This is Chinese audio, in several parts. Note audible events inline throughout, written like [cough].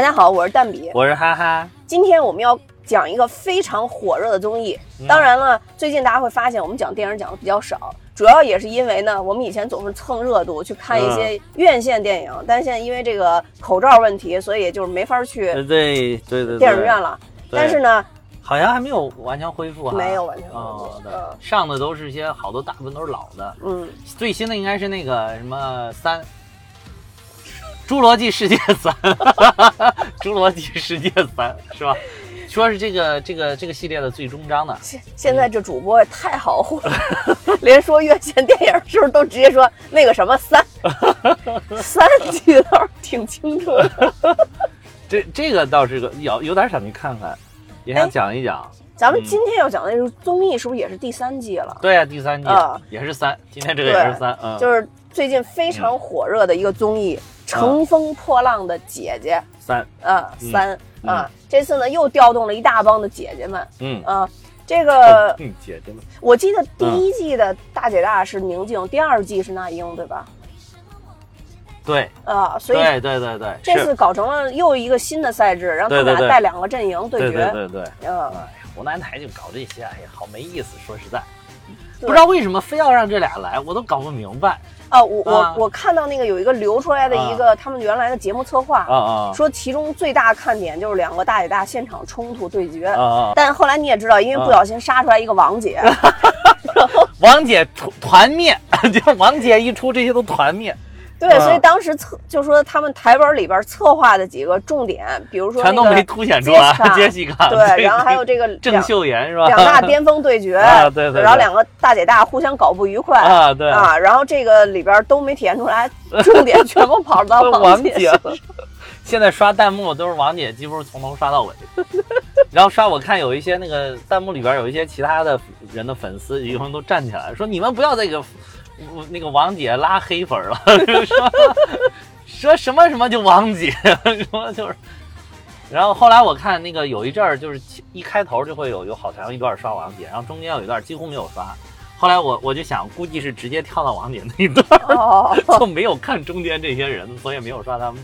大家好，我是蛋比。我是哈哈，今天我们要讲一个非常火热的综艺。嗯。当然了，最近大家会发现我们讲电影讲的比较少，主要也是因为呢，我们以前总是蹭热度去看一嗯。些院线电影，但现在因为这个口罩问题，所以就是没法去呃对对电影院了。但是呢，好像还没有完全恢复啊，没有完全恢复。哦，对。嗯，上的都是一些好多大部分都是老的，嗯，最新的应该是那个什么三。侏罗纪世界三，[laughs] 侏罗纪世界三是吧？说是这个这个这个系列的最终章呢。现现在这主播也太好混了，[laughs] 连说院线电影是不是都直接说那个什么三 [laughs] 三记得倒是挺清楚的。这这个倒是个有有点想去看看，也想哎讲一讲。咱们今天要讲的这个综艺是不是也是第三季了？对啊，第三季啊也是三，今天这个也是三，嗯，就是最近非常火热的一个综艺《乘风破浪的姐姐》三，啊，嗯三啊，这次呢又调动了一大帮的姐姐们嗯，啊。这个嗯，姐姐们，我记得第一季的大姐大是宁静，第二季是那英，对吧？对啊，所以对对对对，这次搞成了又一个新的赛制，让他们俩带两个阵营对对决。对对对。嗯，哎，湖南台就搞这些，哎呀，好没意思。说实在，不知道为什么非要让这俩来，我都搞不明白。啊，我我啊我看到那个有一个流出来的一个他们原来的节目策划，啊啊说其中最大看点就是两个大姐大现场冲突对决。啊啊！但后来你也知道，因为不小心杀出来一个王姐，[laughs] 王姐团团灭，[laughs] 就王姐一出，这些都团灭，对，啊所以当时策就说他们台本里边策划的几个重点，比如说全都没凸显出来。[laughs] 杰西卡，对，然后还有这个郑秀妍是吧？两大巅峰对决，[laughs] 啊对对对然后两个大姐大互相搞不愉快啊，对，啊，然后这个里边都没体现出来，重点全部跑到王姐 [laughs] 姐身上。现在刷弹幕都是王姐，几乎是从头刷到尾。然后刷我看有一些那个弹幕里边有一些其他的人的粉丝，有人都站起来说：“你们不要再给我那个王姐拉黑粉了，说说什么什么就王姐，什么就是。”然后后来我看那个有一阵儿就是一开头就会有有好长一段刷王姐，然后中间有一段几乎没有刷。后来我我就想，估计是直接跳到王姐那一段，哦，[laughs] 就没有看中间这些人，所以没有刷弹幕。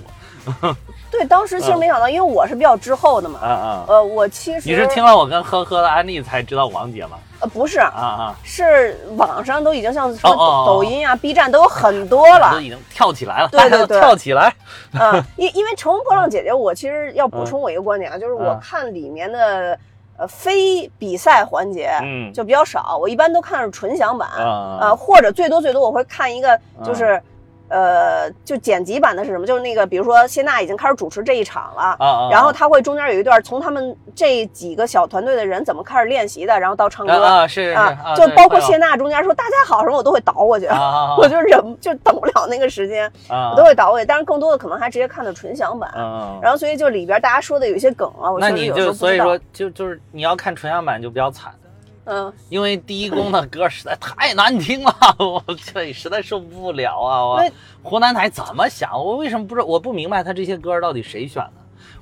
[laughs] 对，当时其实没想到，因为我是比较滞后的嘛。嗯嗯！呃，我其实你是听了我跟呵呵的安利才知道王姐吗？呃不是，啊啊，是网上都已经像什么抖音啊、B 站都有很多都了。已经跳起来了，对对 [laughs] 对跳起来！嗯，[laughs] 因因为《乘风破浪姐姐》，我其实要补充我一个观点啊，就是我嗯看里面的呃非比赛环节嗯就比较少，我一般都看是纯享版，啊呃，或者最多最多我会看一个就是。呃，就剪辑版的是什么？就是那个，比如说谢娜已经开始主持这一场了，啊啊！然后他会中间有一段从他们这几个小团队的人怎么开始练习的，然后到唱歌啊啊是是就包括谢娜中间说大家好什么，我都会倒过去，啊啊 [laughs] 我就忍就等不了那个时间，啊，我都会倒过去。但是更多的可能还直接看的纯享版，嗯，然后所以就里边大家说的有一些梗啊，我那你确实有时候就所以说就就是你要看纯享版就比较惨，嗯，因为第一宫的歌实在太难听了，[laughs] 我这实在受不了啊！我湖南台怎么想？我为什么不知道？我不明白他这些歌到底谁选的？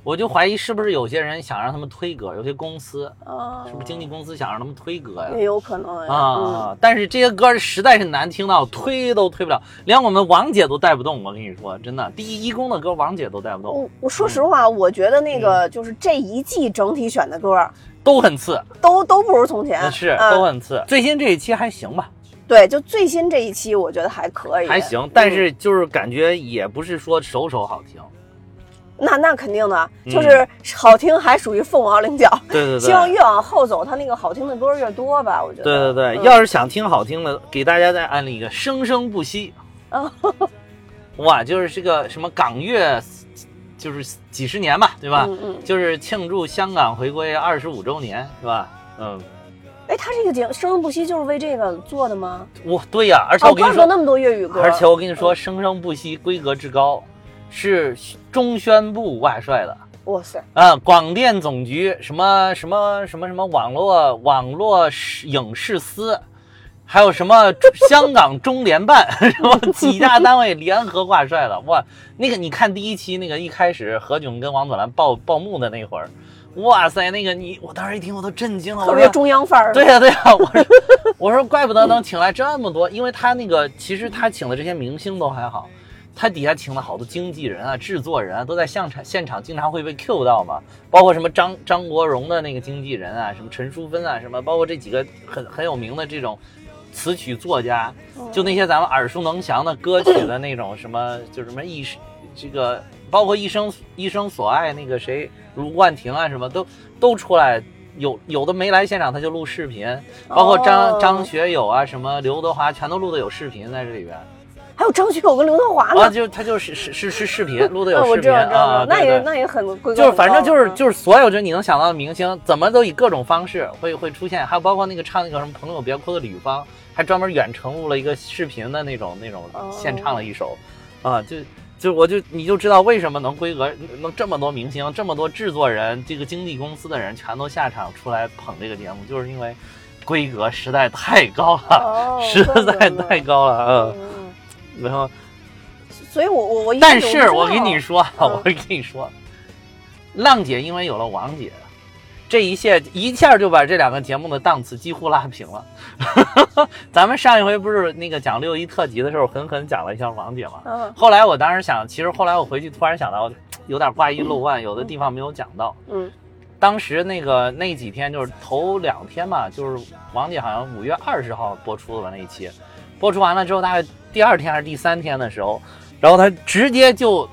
我就怀疑是不是有些人想让他们推歌，有些公司啊是不是经纪公司想让他们推歌呀？也有可能啊！但是这些歌实在是难听到推都推不了，连我们王姐都带不动。我跟你说，真的，第一一宫的歌王姐都带不动，我我说实话，我觉得那个就是这一季整体选的歌都很次，都都不如从前，是嗯都很次。最新这一期还行吧，对，就最新这一期我觉得还可以，还行，但嗯是就是感觉也不是说首首好听。那那肯定的，嗯就是好听还属于凤毛麟角。对对对，希望越往后走，他那个好听的歌越多吧，我觉得。对对对，嗯要是想听好听的，给大家再安利一个《生生不息》。哦 [laughs] 哇，就是这个什么港乐，就是几十年吧，对吧？嗯嗯，就是庆祝香港回归二十五周年，是吧？嗯，哎，他这个节目《生生不息》就是为这个做的吗？我，对呀，而且哦，我跟你说，那么多粤语歌。而且我跟你说，《生生不息》规格之高，是中宣部挂帅的。哇塞，啊，广电总局什么什么什么什么网络网络影视司，还有什么香港中联办，[laughs] 什么几大单位联合挂帅了。哇，那个你看第一期那个一开始何炅跟王祖蓝报报幕的那会儿，哇塞，那个你我当时一听我都震惊了，特别中央范儿。对呀、对呀、我说 [laughs] 我说怪不得能请来这么多，因为他那个其实他请的这些明星都还好，他底下请了好多经纪人啊、制作人啊，都在现场现场经常会被 Q 到嘛，包括什么张张国荣的那个经纪人啊，什么陈淑芬啊，什么包括这几个很很有名的这种词曲作家，就那些咱们耳熟能详的歌曲的那种什么，就什么一生这个，包括一生一生所爱那个谁卢冠廷啊，什么都都出来。有有的没来现场，他就录视频，包括张、哦张学友啊，什么刘德华，全都录的有视频在这里边。还有张学友跟刘德华呢。啊，就他就是是是是视频录的有视频啊，，那也那也很就是反正就是就是所有就你能想到的明星，怎么都以各种方式会会出现，还有包括那个唱那个什么朋友别哭的吕方，还专门远程录了一个视频的那种那种哦现唱了一首，啊，就就我就你就知道为什么能规格能这么多明星，这么多制作人，这个经纪公司的人全都下场出来捧这个节目，就是因为规格实在太高了，哦实在太高了，嗯，嗯，然后。所以我我我但是我跟你说，嗯 [laughs] 我跟你说，浪姐因为有了王姐，这一切一下就把这两个节目的档次几乎拉平了。[laughs] 咱们上一回不是那个讲六一特辑的时候，狠狠讲了一下王姐嘛。嗯后来我当时想，其实后来我回去突然想到，有点挂一漏万，有的地方没有讲到。嗯当时那个那几天就是头两天吧，就是王姐好像五月二十号播出的吧那一期，播出完了之后，大概第二天还是第三天的时候，然后他直接就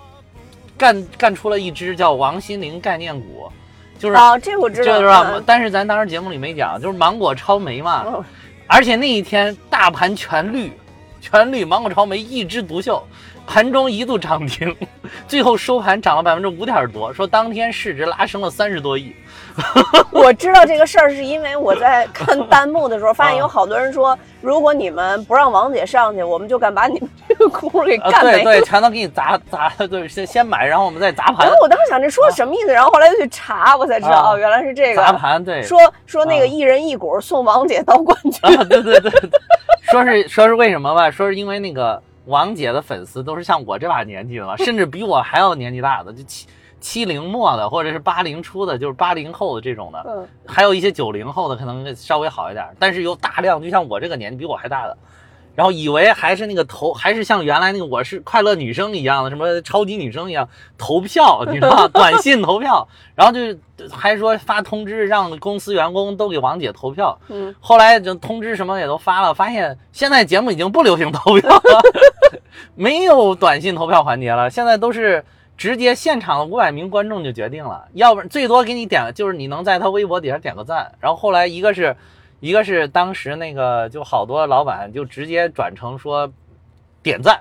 干干出了一支叫王心凌概念股，就是、啊，这我知道，但是咱当时节目里没讲，就是芒果超媒嘛，嗯而且那一天大盘全绿，全绿，芒果超媒一枝独秀，盘中一度涨停，[laughs] 最后收盘涨了百分之五点多，说当天市值拉升了三十多亿。[laughs] 我知道这个事儿是因为我在看弹幕的时候，发现有好多人说，如果你们不让王姐上去，我们就敢把你们这个股给啊，干没。对对，全都给你砸砸，对，先先买，然后我们再砸盘然后，我当时想这说什么意思，然后后来又去查，我才知道啊哦，原来是这个。砸盘，对，说说那个啊一人一股送王姐到冠军。对对对，说是说是为什么吧？说是因为那个王姐的粉丝都是像我这把年纪的嘛，[laughs] 甚至比我还要年纪大的，就七七零末的，或者是八零初的，就是八零后的这种的，嗯。还有一些九零后的可能稍微好一点，但是有大量就像我这个年纪比我还大的。然后以为还是那个投，还是像原来那个我是快乐女生一样的，什么超级女生一样投票，你知道吗？[laughs] 短信投票，然后就 [laughs] 还说发通知让公司员工都给王姐投票，嗯，后来就通知什么也都发了，发现现在节目已经不流行投票了，[laughs] 没有短信投票环节了，现在都是直接现场的五百名观众就决定了，要不然最多给你点，就是你能在他微博底下点个赞。然后后来一个是，一个是当时那个就好多老板就直接转成说点赞。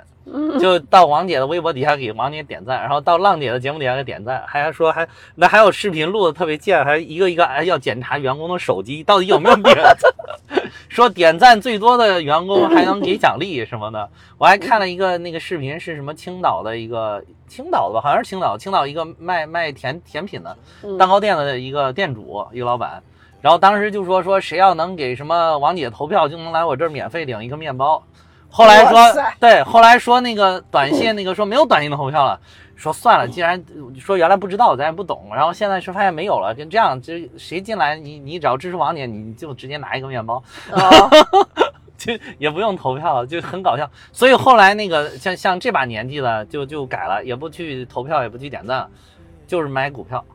就到王姐的微博底下给王姐点赞，然后到浪姐的节目底下给点赞，还说还那还有视频录的特别贱，还一个一个哎要检查员工的手机到底有没有点赞，[laughs] 说点赞最多的员工还能给奖励什么的。我还看了一个那个视频，是什么青岛的一个青岛的吧，好像是青岛，青岛一个卖卖甜甜品的嗯蛋糕店的一个店主，一个老板。然后当时就说说谁要能给什么王姐投票，就能来我这儿免费领一个面包。后来说对，后来说那个短信那个说没有短信的投票了，说算了，既然说原来不知道，咱也不懂，然后现在是发现没有了，跟这样，就谁进来你你只要支持王姐，你就直接拿一个面包，哦 [laughs] 就也不用投票，就很搞笑。所以后来那个像像这把年纪了就就改了，也不去投票，也不去点赞，就是买股票。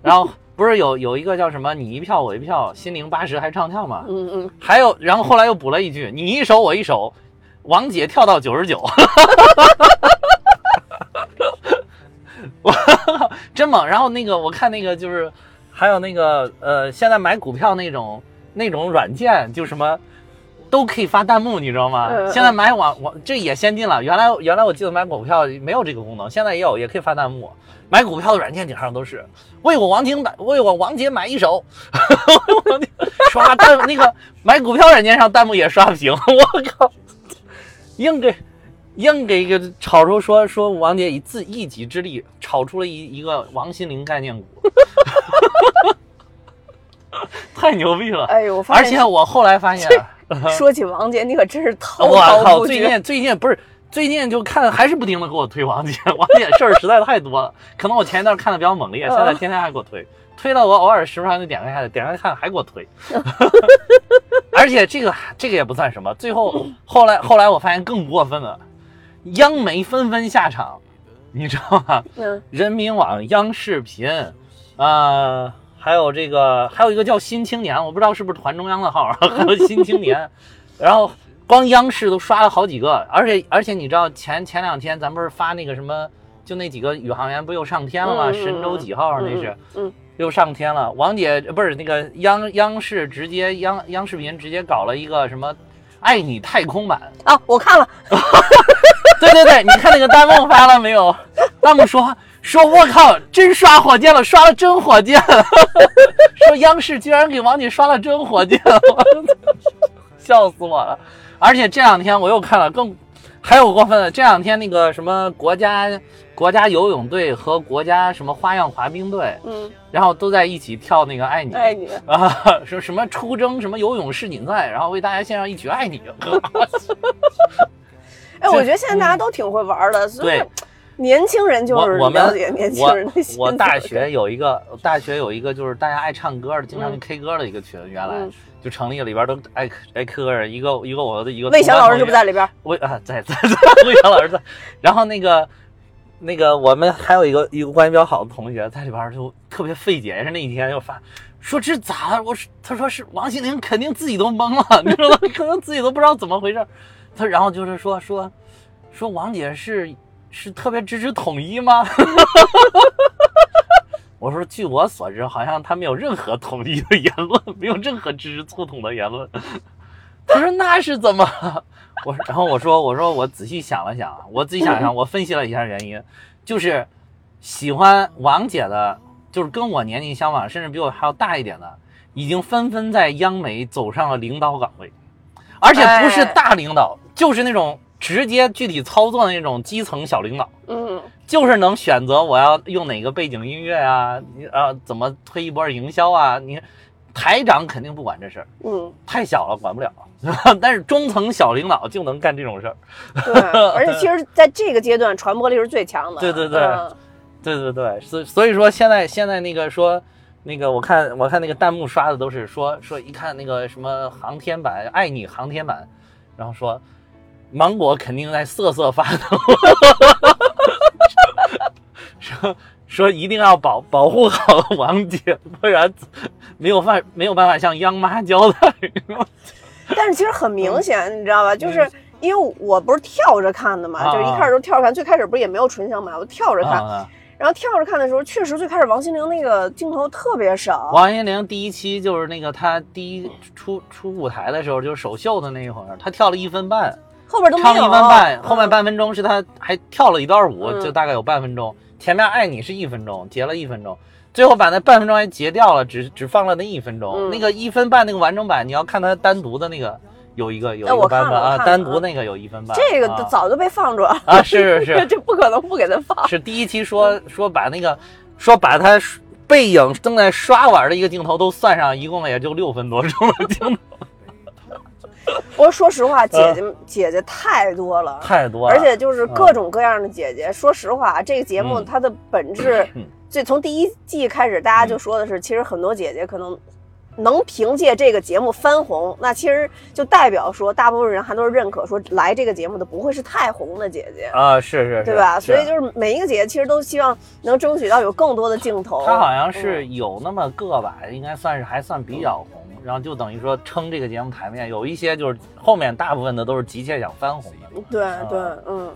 然后不是有有一个叫什么你一票我一票，心灵八十还唱跳嘛？嗯嗯，还有，然后后来又补了一句你一首我一首，王姐跳到九十九。我 [laughs] 真猛！然后那个我看那个就是，还有那个呃，现在买股票那种那种软件，就什么都可以发弹幕，你知道吗？现在买网网这也先进了。原来原来我记得买股票没有这个功能，现在也有，也可以发弹幕。买股票的软件顶上都是为我王婷买，为我王姐买一手，[laughs] 刷弹那个买股票软件上弹幕也刷不行，[laughs] 我靠，硬给硬给一个炒出说说王姐以自一己之力炒出了一一个王心凌概念股，[laughs] 太牛逼了！哎呦，我发现而且我后来发现，[laughs] 说起王姐，你可真是滔滔不绝。最近最近不是最近就看还是不停的给我推王姐，王姐事儿实在太多了。可能我前一段看的比较猛烈，现在天天还给我推，推到我偶尔时不常就点开看，点开看还给我推。[laughs] 而且这个这个也不算什么，最后后来后来我发现更过分了，央媒纷纷下场，你知道吗？嗯人民网、央视频，呃，还有这个，还有一个叫《新青年》，我不知道是不是团中央的号，[laughs] 还有《新青年》，然后光央视都刷了好几个，而且而且你知道前前两天咱不是发那个什么，就那几个宇航员不又上天了吗？神舟几号那是。嗯又上天了，王姐呃不是那个央央视直接央央视频直接搞了一个什么“爱你太空版”，啊，我看了，[laughs] 对对对，你看那个弹幕发了没有？弹幕说说我靠，真刷火箭了，刷了真火箭了，[laughs] 说央视居然给王姐刷了真火箭了，[laughs] 笑死我了。而且这两天我又看了更还有过分的，这两天那个什么国家国家游泳队和国家什么花样滑冰队，嗯，然后都在一起跳那个爱你。爱你，啊，说什么出征什么游泳世锦赛，然后为大家献上一曲《爱你》。[laughs] 哎，我觉得现在大家都挺会玩的，所以对年轻人就是我我们了解年轻人的心我我思大学有一个，大学有一个就是大家爱唱歌的，经常去 K 歌的一个群，原来嗯就成立了，里边都爱爱 K 歌人，一个一个我的一个魏翔老师是不是在？里边？魏啊在在在，魏翔老师在。然后那个那个我们还有一个一个关系比较好的同学在里边就特别费解，也是那一天就发。说这咋了？我说，他说是王心凌，肯定自己都懵了，[laughs] 你知道吗？可能自己都不知道怎么回事。他然后就是说说说王姐是是特别支持统一吗？[laughs] 我说，据我所知，好像他没有任何统一的言论，没有任何支持促统的言论。他说那是怎么？我然后我说我说我仔细想了想啊，我仔细想想，我分析了一下原因，就是喜欢王姐的，就是跟我年龄相仿，甚至比我还要大一点的，已经纷纷在央媒走上了领导岗位，而且不是哎大领导，就是那种直接具体操作的那种基层小领导。嗯，就是能选择我要用哪个背景音乐啊，你啊怎么推一波营销啊？你台长肯定不管这事儿，嗯，太小了管不了。[laughs] 但是中层小领导就能干这种事儿。对，而且 [laughs] 其实在这个阶段传播力是最强的。对对对嗯对对对，所所以说现在现在那个说那个我看我看那个弹幕刷的都是说说一看那个什么航天版爱你航天版，然后说芒果肯定在瑟瑟发抖，[laughs] 说说一定要保保护好王姐，不然没有办没有办法向央妈交代。[laughs] 但是其实很明嗯显，你知道吧？就是因为我不是跳着看的嘛，啊就是一开始都跳着看，最开始不是也没有纯享版，我跳着看。啊然后跳着看的时候，确实最开始王心凌那个镜头特别少。王心凌第一期就是那个她第一出出舞台的时候，就是首秀的那一会儿，她跳了一分半。后边都没有。唱了一分半，嗯后面半分钟是他还跳了一段舞，嗯就大概有半分钟。前面爱你是一分钟，截了一分钟，最后把那半分钟还截掉了，只只放了那一分钟。嗯那个一分半那个完整版，你要看它单独的那个有一个有一个版本啊，单独那个有一分半。这个啊早就被放出来了，啊，是是是 [laughs] 这不可能不给他放。是第一期说说把那个说把他背影正在刷碗的一个镜头都算上，一共也就六分多钟的镜头，[laughs] 我说实话，姐姐姐姐太多了。嗯太多了。而且就是各种各样的姐姐。说实话，这个节目嗯它的本质嗯，这从第一季开始，大家就说的是，其实很多姐姐可能能凭借这个节目翻红，那其实就代表说，大部分人还都是认可说来这个节目的不会是太红的姐姐。啊，是是是，对吧？所以就是每一个姐姐其实都希望能争取到有更多的镜头。她好像是嗯有那么个吧，应该算是还算比较红，然后就等于说撑这个节目台面。有一些就是后面大部分的都是急切想翻红的。对啊对，嗯，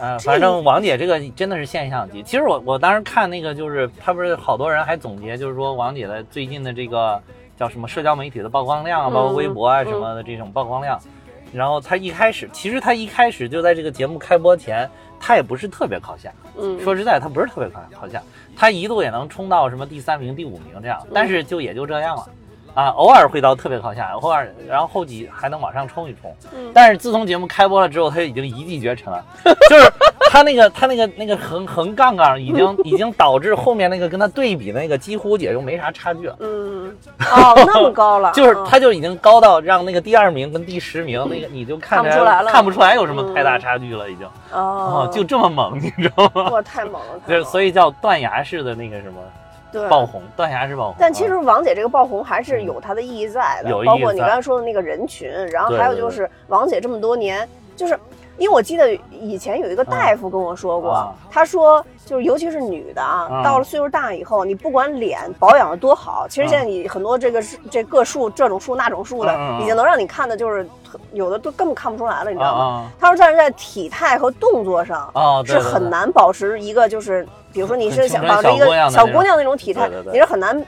呃，[laughs] 反正王姐这个真的是现象级。其实我我当时看那个就是他不是好多人还总结，就是说王姐的最近的这个叫什么社交媒体的曝光量啊，嗯包括微博啊什么的这种曝光量。然后她一开始，其实她一开始就在这个节目开播前，她也不是特别靠下。嗯，说实在，她不是特别靠靠下，她一度也能冲到什么第三名、第五名这样，但是就也就这样了。啊，偶尔会到特别靠下，偶尔，然后后几还能往上冲一冲。嗯。但是自从节目开播了之后，他已经一骑绝尘了，[laughs] 就是他那个他那个那个横横杠杠已经 [laughs] 已经导致后面那个跟他对比的那个几乎也就没啥差距了。嗯，哦，那么高了，[laughs] 就是嗯他就已经高到让那个第二名跟第十名那个你就看看不出来了。看不出来有什么太大差距了，已经。哦哦，就这么猛，你知道吗？哇，太猛了，太就是所以叫断崖式的那个什么对。爆红，断崖式爆红。但其实啊王姐这个爆红还是有它的意义在的，有包括你刚才说的那个人群，然后还有就是王姐这么多年，就是因为我记得以前有一个大夫跟我说过，啊。他说就是尤其是女的啊，啊到了岁数大以后，你不管脸保养的多好，其实现在你很多这个是这个数这种数那种数的，已经能让你看的就是有的都根本看不出来了，你知道吗？啊他说但是在体态和动作上。是很难保持一个，就是比如说你是想保持一个小姑娘那种体态对对，对你是很难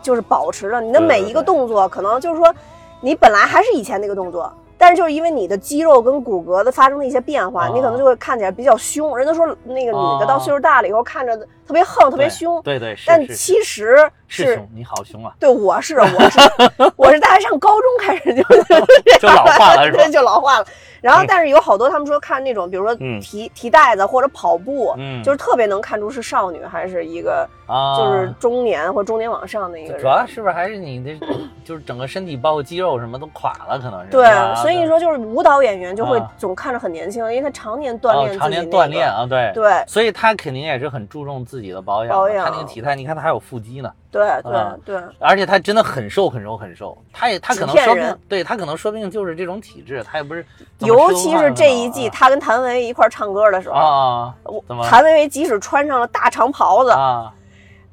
就是保持的。你的每一个动作，可能就是说你本来还是以前那个动作，但是就是因为你的肌肉跟骨骼的发生了一些变化，哦你可能就会看起来比较凶。人都说那个女的哦到岁数大了以后看着特别横、特别凶，对对是但其实是你好凶啊！对我是我是 [laughs] 我是大概上高中开始就 [laughs] 就老化了 [laughs] 对，就老化了。然后，但是有好多他们说看那种，比如说嗯。提提袋子或者跑步，嗯。就是特别能看出是少女还是一个啊，就是中年或中年往上的一个主要。是不是还是你的，就是整个身体包括肌肉什么都垮了，可能是。对吧，所以说就是舞蹈演员就会啊。总看着很年轻，因为他常年锻哦炼常年锻炼。啊，对。对。所以他肯定也是很注重自己的保养。保养他那个体态，你看他还有腹肌呢，对对啊对，而且他真的很瘦很瘦很瘦。他也他可能说不定，对他可能说不定就是这种体质，他也不是尤其是这一季啊他跟谭维维一块儿唱歌的时候，啊我谭维维即使穿上了大长袍子，啊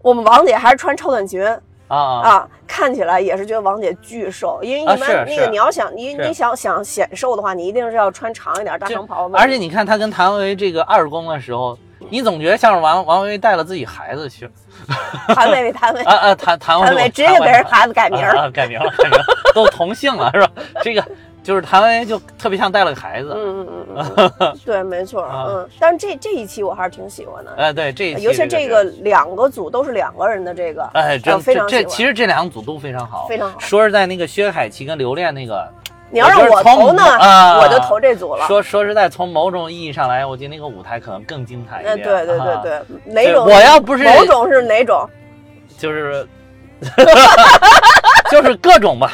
我们王姐还是穿超短裙。啊啊啊，看起来也是觉得王姐巨瘦，因为一啊般那个你要想你你想想显瘦的话，你一定是要穿长一点大长袍子。而且你看他跟谭维维这个二宫的时候，你总觉得像是王王维维带了自己孩子去 [laughs] 谭维维谭维啊啊谭谭维维谭维直接就给人孩子改名儿，啊啊改名了改名了，都同姓了是吧？这个就是谭维维就特别像带了个孩子。嗯嗯嗯嗯嗯，[laughs] 对，没错，啊嗯。但是这这一期我还是挺喜欢的，哎，对这一期尤其这这个两个组都是两个人的这个，哎，真呃非常这这其实这两组都非常好，非常好说是在，那个薛凯琪跟刘恋那个，你要让我投呢，啊我就投这组了。说说实在，从某种意义上来，我觉得那个舞台可能更精彩一呃，点。对对对啊，对，哪种？我要不是某种是哪种？[laughs] 就是就是各种吧，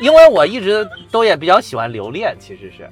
因为我一直都也比较喜欢留恋，其实是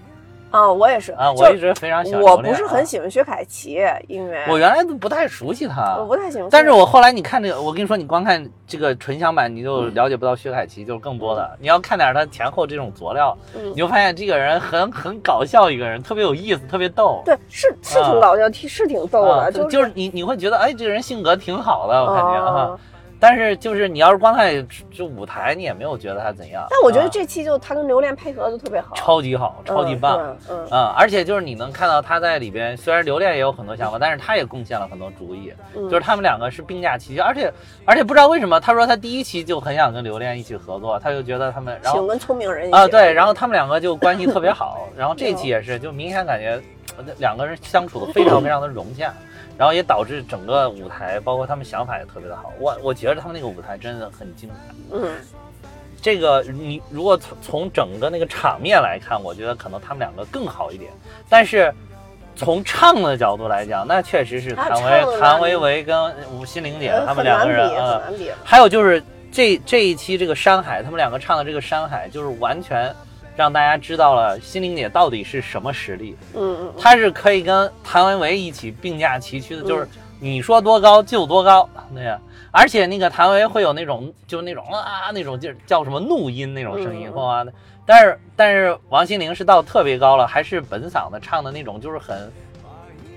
啊，我也是啊，我一直非常喜欢我。不是很啊喜欢薛凯琪，因为我原来都不太熟悉他我，不太喜欢。但是我后来你看这个，我跟你说，你光看这个纯享版，你就了解不到薛凯琪，就是更多的。你要看点他前后这种佐料，嗯你就发现这个人很很搞笑，一个人特别有意思，特别逗。对，是是挺搞笑，挺是挺逗啊，的，就是就是你你会觉得，哎，这个人性格挺好的，我感觉啊哦。但是就是你要是光看这舞台，你也没有觉得他怎样。但我觉得啊。这期就他跟刘恋配合的特别好，超级好，超级棒。嗯，嗯嗯，而且就是你能看到他在里边，虽然刘恋也有很多想法，但是他也贡献了很多主意。嗯，就是他们两个是并驾齐驱，而且而且不知道为什么，他说他第一期就很想跟刘恋一起合作，他就觉得他们，然后请跟聪明人一啊、起对，然后他们两个就关系特别好，然后这期也是，就明显感觉呃两个人相处的非常非常的融洽，然后也导致整个舞台包括他们想法也特别的好，我我觉得他们那个舞台真的很精彩。嗯这个你如果从从整个那个场面来看，我觉得可能他们两个更好一点，但是从唱的角度来讲，那确实是谭维谭维维跟吴心玲姐他们两个人啊很，难比。还有就是这这一期这个山海，他们两个唱的这个山海，就是完全让大家知道了心灵姐到底是什么实力，嗯嗯她是可以跟谭维维一起并驾齐驱的，就是嗯你说多高就多高，对呀。而且那个谭维维会有那种就是那种啊那种就是叫什么怒音那种声音，嗯哇、但是但是王心凌是到特别高了，还是本嗓子唱的那种，就是很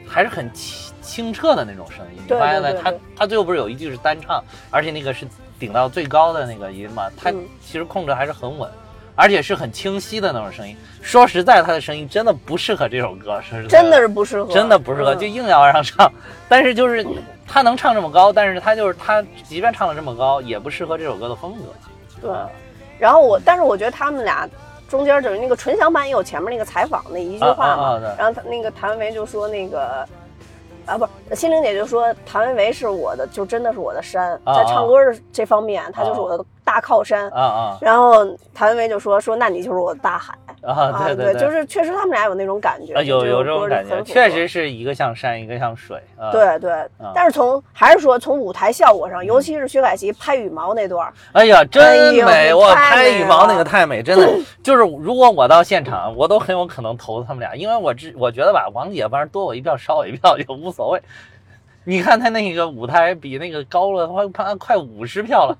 还是很清清澈的那种声音。你对发现没？他对对对他最后不是有一句是单唱，而且那个是顶到最高的那个音嘛，他嗯其实控制还是很稳。而且是很清晰的那种声音。说实在，他的声音真的不适合这首歌，说实在真的是不适合，真的不适合，嗯就硬要让唱。但是就是他能唱这么高，但是他就是他，即便唱的这么高，也不适合这首歌的风格。对。然后我，但是我觉得他们俩中间就是那个纯享版也有前面那个采访那一句话嘛，啊啊啊然后他那个谭维维就说那个。啊，不是，心灵姐就说谭维维是我的，就真的是我的山，啊在唱歌的这方面，他就是我的大靠山。啊啊然后谭维维就说说，那你就是我的大海啊！对对对，就是确实他们俩有那种感觉，啊有有这种感觉，确实是一个像山，一个像水啊。，对对啊，但是从还是说从舞台效果上，尤其是薛凯琪拍羽毛那段儿，哎呀，真美！我拍羽毛那个太美，真的 [clears throat] 就是如果我到现场，我都很有可能投他们俩，因为我知我觉得吧，王姐反正多我一票少我一票也无所谓。你看他那个舞台比那个高了快快快五十票了，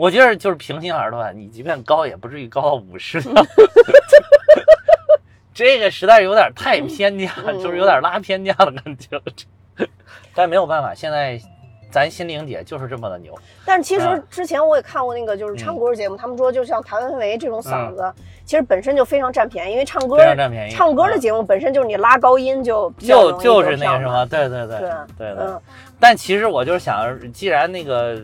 我觉得就是平心而论，你即便高也不至于高到五十票。[laughs] 这个实在是有点太偏见，嗯就是有点拉偏见的感觉 [laughs] 但没有办法，现在咱心灵姐就是这么的牛。但是其实嗯之前我也看过那个就是唱歌节目，他们说就像谭维维这种嗓子，其实本身就非常占便宜，因为唱歌嗯非常占便宜唱歌的节目本身就是你拉高音就就就是那个什么，对对对对对对。嗯但其实我就是想，既然那个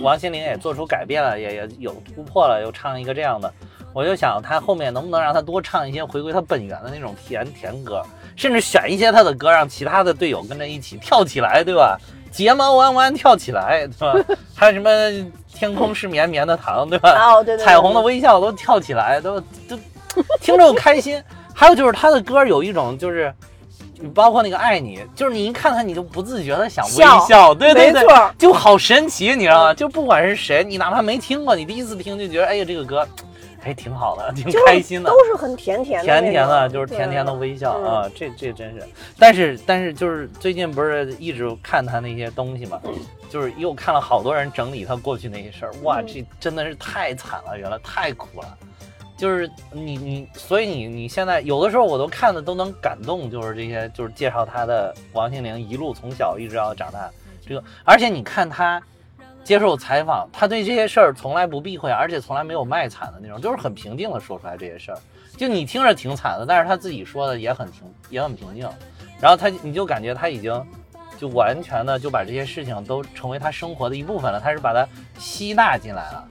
王心凌也做出改变了，也也有突破了，又唱一个这样的，我就想她后面能不能让她多唱一些回归她本源的那种甜甜歌，甚至选一些她的歌，让其他的队友跟着一起跳起来，对吧？[laughs] 睫毛弯弯跳起来，对吧？[laughs] 还有什么天空是绵绵的糖，对吧？哦对对对彩虹的微笑都跳起来，都都听着开心。[laughs] 还有就是她的歌有一种就是。包括那个爱你，就是你一看他，你就不自觉的想微笑笑，对对对，就好神奇，你知道吗？就不管是谁，你哪怕没听过，你第一次听就觉得，哎呀，这个歌，还挺好的，挺开心的，都是很甜甜的，甜甜的，就是甜甜的微笑嗯啊，这这真是。但是但是就是最近不是一直看他那些东西嘛，就是又看了好多人整理他过去那些事儿，哇，嗯这真的是太惨了，原来太苦了。就是你你，所以你你现在有的时候我都看的都能感动，就是这些就是介绍他的王心凌一路从小一直到长大，这个而且你看他接受采访，他对这些事儿从来不避讳，而且从来没有卖惨的那种，就是很平静的说出来这些事儿。就你听着挺惨的，但是他自己说的也很平也很平静，然后他你就感觉他已经就完全的就把这些事情都成为他生活的一部分了，他是把它吸纳进来了。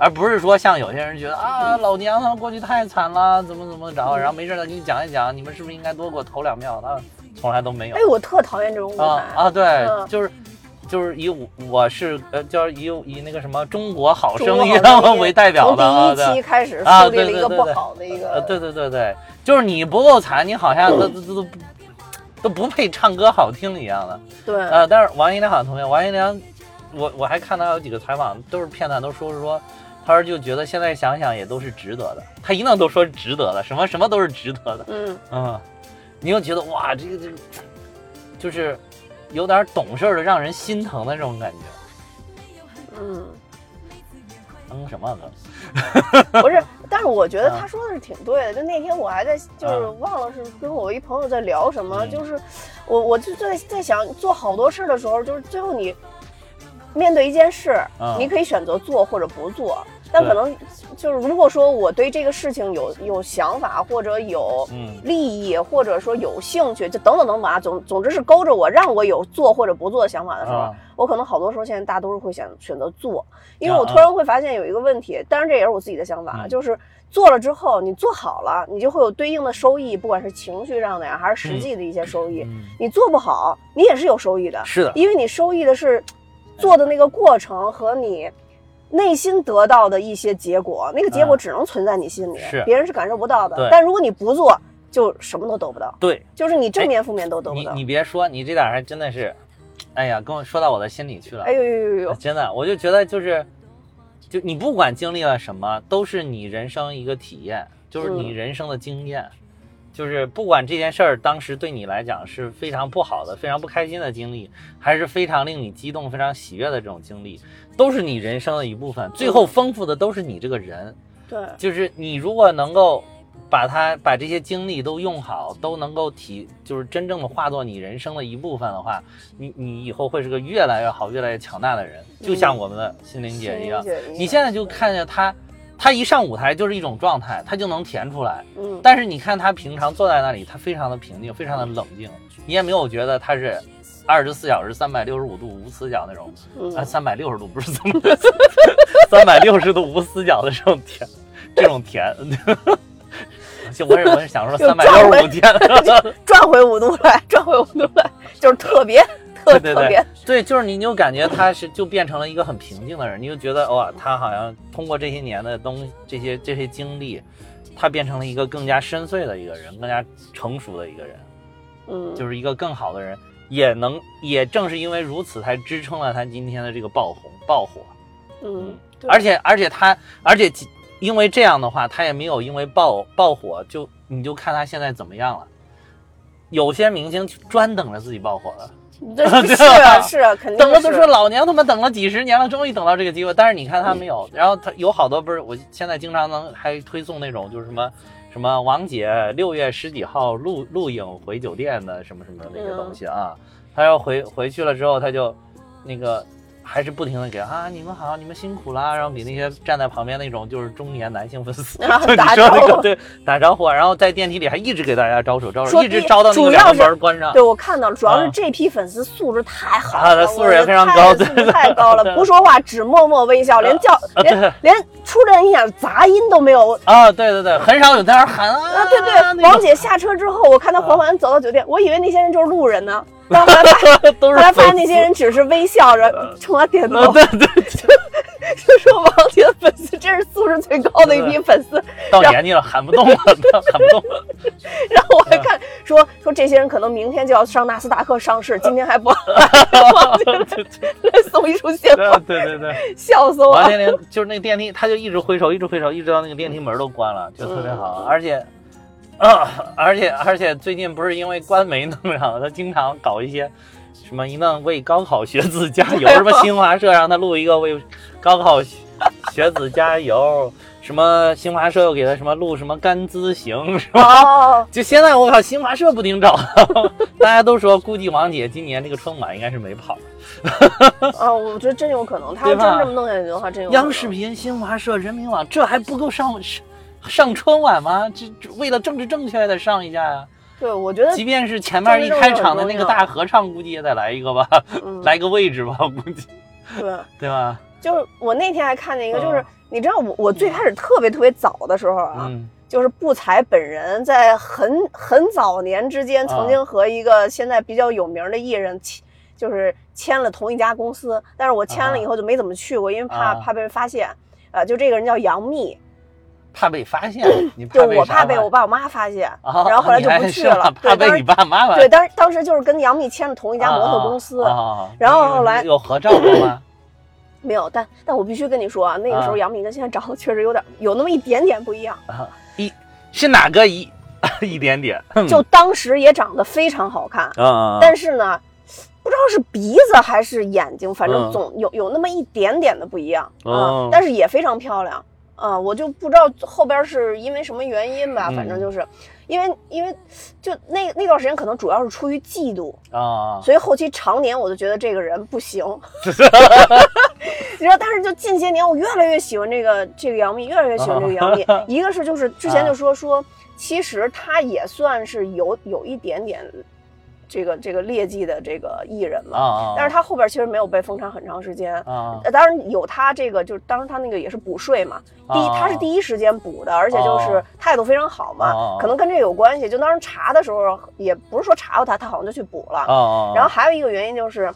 而不是说像有些人觉得啊，老娘他们过去太惨了，怎么怎么着，然后没事再给你讲一讲，你们是不是应该多给我投两票？他从来都没有哎，我特讨厌这种舞台啊啊，对，嗯就是就是以我我是呃叫以以那个什么中国好声音为代表的啊，从第一期对开始啊树立了一个不对对对对好的一个，呃对对对对，就是你不够惨，你好像都都都都不配唱歌好听一样的。对，呃，但是王一良好像同学，王一良，我我还看到有几个采访，都是片段，都说是说，他说就觉得现在想想也都是值得的，他一弄都说值得的，什么什么都是值得的，嗯，嗯，你又觉得哇，这个这个就是有点懂事儿的，让人心疼的这种感觉，嗯，嗯，什么歌？不是，但是我觉得啊他说的是挺对的。就那天我还在，就是啊忘了是跟我一朋友在聊什么，嗯就是我我就在在想，做好多事的时候，就是最后你面对一件事，啊你可以选择做或者不做。但可能就是，如果说我对这个事情有有想法，或者有嗯。利益，或者说有兴趣，就等等等等啊，总总之是勾着我，让我有做或者不做的想法的时候，啊我可能好多时候现在大多数会选选择做，因为啊我突然会发现有一个问题，当然这也是我自己的想法，嗯。就是做了之后你做好了，你就会有对应的收益，不管是情绪上的呀，还是实际的一些收益。嗯，你做不好，你也是有收益的，是的，因为你收益的是做的那个过程和你。内心得到的一些结果，那个结果嗯只能存在你心里，是别人是感受不到的。但如果你不做，就什么都得不到，对就是你正面、负面都得不你到。你你别说，你这点还真的是，哎呀，跟我说到我的心里去了。哎呦呦呦呦！真的，我就觉得就是，就你不管经历了什么，都是你人生一个体验，就是你嗯人生的经验。就是不管这件事儿当时对你来讲是非常不好的、非常不开心的经历，还是非常令你激动、非常喜悦的这种经历，都是你人生的一部分。最后丰富的都是你这个人。对，就是你如果能够把它把这些经历都用好，都能够体就是真正的化作你人生的一部分的话，你你以后会是个越来越好、越来越强大的人，就像我们的心灵姐一样。你现在就看见她，她一上舞台就是一种状态，她就能填出来。嗯，但是你看她平常坐在那里，她非常的平静，非常的冷静，你也没有觉得她是。二十四小时、三百六十五度无死角那种，嗯。啊，三百六十度不是三百，[laughs] 三百六十度无死角的这种甜，这种甜。[laughs] 就我是我是想说又三百六十五天，[laughs] 转回五度来，转回五度来，就是特别特特别。对，就是你就感觉他是就变成了一个很平静的人，你就觉得哇，他好像通过这些年的东西，这些这些经历，他变成了一个更加深邃的一个人，更加成熟的一个人，嗯，就是一个更好的人，也能也正是因为如此，才支撑了他今天的这个爆红爆火。嗯，而且而且他而且因为这样的话，他也没有因为爆爆火就你就看他现在怎么样了。有些明星专等着自己爆火的，[laughs] 是啊是啊，肯定等了都说老娘他妈等了几十年了，终于等到这个机会。但是你看他没有，[laughs] 然后他有好多不是，我现在经常能还推送那种就是什么什么王姐六月十几号录录影回酒店的什么什么的那些东西啊，他要回回去了之后，他就那个还是不停的给啊你们好，你们辛苦啦，然后给那些站在旁边那种就是中年男性粉丝，打说那招呼个对打招呼啊，然后在电梯里还一直给大家招手招手，一直招到那个门关上对，。我看到了，主要是啊这批粉丝素质太好啊了，他素质也非常高素质太高了，不说话，只默默微笑，连叫啊连连出人意点杂音都没有。啊，对对对，很少有在那喊啊，啊，对对，王姐下车之后，我看她缓缓走到酒店，我以为那些人就是路人呢，然后后来发 [laughs] 都是后来发现那些人只是微笑着冲他点头啊，，对对，[laughs] 就说王姐的粉丝真是素质最高的一批粉丝。到年纪了喊不动了，喊不动了。[laughs] 然后我还看说说这些人可能明天就要上纳斯达克上市，今天还不王姐来送一束鲜花，对对对，笑死我了。王天林就是那个电梯，他就一直挥手，一直挥手，一直到那个电梯门都关了，就特别好。而且，[laughs] 啊，而且而且最近不是因为官媒弄上，他经常搞一些什么一弄为高考学子加油，什么新华社让他录一个为高考学学子加油，什么新华社又给他什么录什么甘孜行，是吧？哦，[laughs] 就现在我靠，新华社不顶找，大家都说估计王姐今年这个春晚应该是没跑。[laughs] 啊，我觉得真有可能，他要真这么弄下去的话，真有可能。央视频、新华社、人民网，这还不够上上上春晚吗？这这为了政治正确也得上一下呀、对，我觉得即便是前面一开场的那个大合唱，估计也得来一个吧，嗯，[laughs] 来个位置吧，我估计，对，对吧？就是我那天还看见一个，嗯。就是你知道我我最开始特别特别早的时候啊，嗯。就是布才本人在很很早年之间，曾经和一个现在比较有名的艺人签，就是签了同一家公司，但是我签了以后就没怎么去过，因为怕啊。怕被人发现。呃，就这个人叫杨幂，怕被发现，你就我怕被我爸我妈发现，啊然后后来就不去了。怕被你爸妈妈对，当时当时就是跟杨幂签了同一家模特公司，然后后来有合照过吗？[laughs] 没有，但但我必须跟你说啊，那个时候啊。杨幂跟现在长得确实有点有那么一点点不一样，啊，一是哪个一 [laughs] 一点点？就当时也长得非常好看，嗯，但是呢，不知道是鼻子还是眼睛，反正嗯。总有有那么一点点的不一样但是也非常漂亮啊、我就不知道后边是因为什么原因吧，嗯反正就是因为因为就那那段时间可能主要是出于嫉妒，啊，所以后期常年我就觉得这个人不行。[laughs] 你知道，但是就近些年，我越来越喜欢这个这个杨幂，越来越喜欢这个杨幂。[laughs] 一个是就是之前就说说，其实她也算是有有一点点这个这个劣迹的这个艺人嘛，但是他后边其实没有被封杀很长时间。啊呃当然有他这个，就是当时他那个也是补税嘛，第一他是第一时间补的，而且就是哦态度非常好嘛哦，可能跟这有关系。就当时查的时候，也不是说查到他，他好像就去补了。啊啊，然后还有一个原因就是，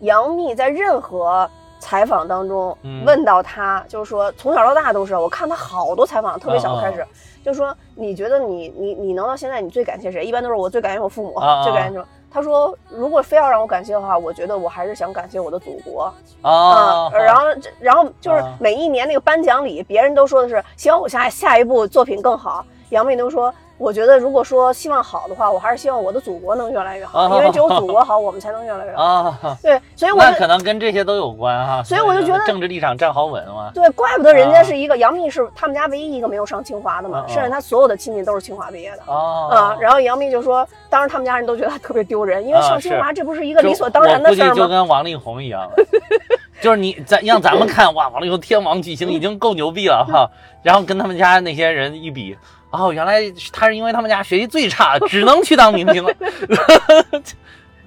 杨幂在任何采访当中嗯问到他，就是说从小到大都是，我看他好多采访，特别小开始，就说你觉得你你你能到现在，你最感谢谁？一般都是我最感谢我父母，最感谢什么？他说，如果非要让我感谢的话，我觉得我还是想感谢我的祖国啊，然后这然后就是啊每一年那个颁奖礼，别人都说的是希望我下下一部作品更好，杨幂都说。我觉得，如果说希望好的话，我还是希望我的祖国能越来越好，啊因为只有祖国好，我们才能越来越好。啊，对，所以我就那可能跟这些都有关哈，所以我就觉得政治立场站好稳嘛。对，怪不得人家啊是一个杨幂是他们家唯一一个没有上清华的嘛，甚至她所有的亲戚都是清华毕业的。哦，啊，然后杨幂就说，当时他们家人都觉得她特别丢人，因为啊上清华这不是一个理所当然的事儿吗？跟王力宏一样，[laughs] 就是你咱让咱们看哇，王力宏天王巨星已经够牛逼了哈，然后跟他们家那些人一比，哦，原来他是因为他们家学习最差，只能去当明星了，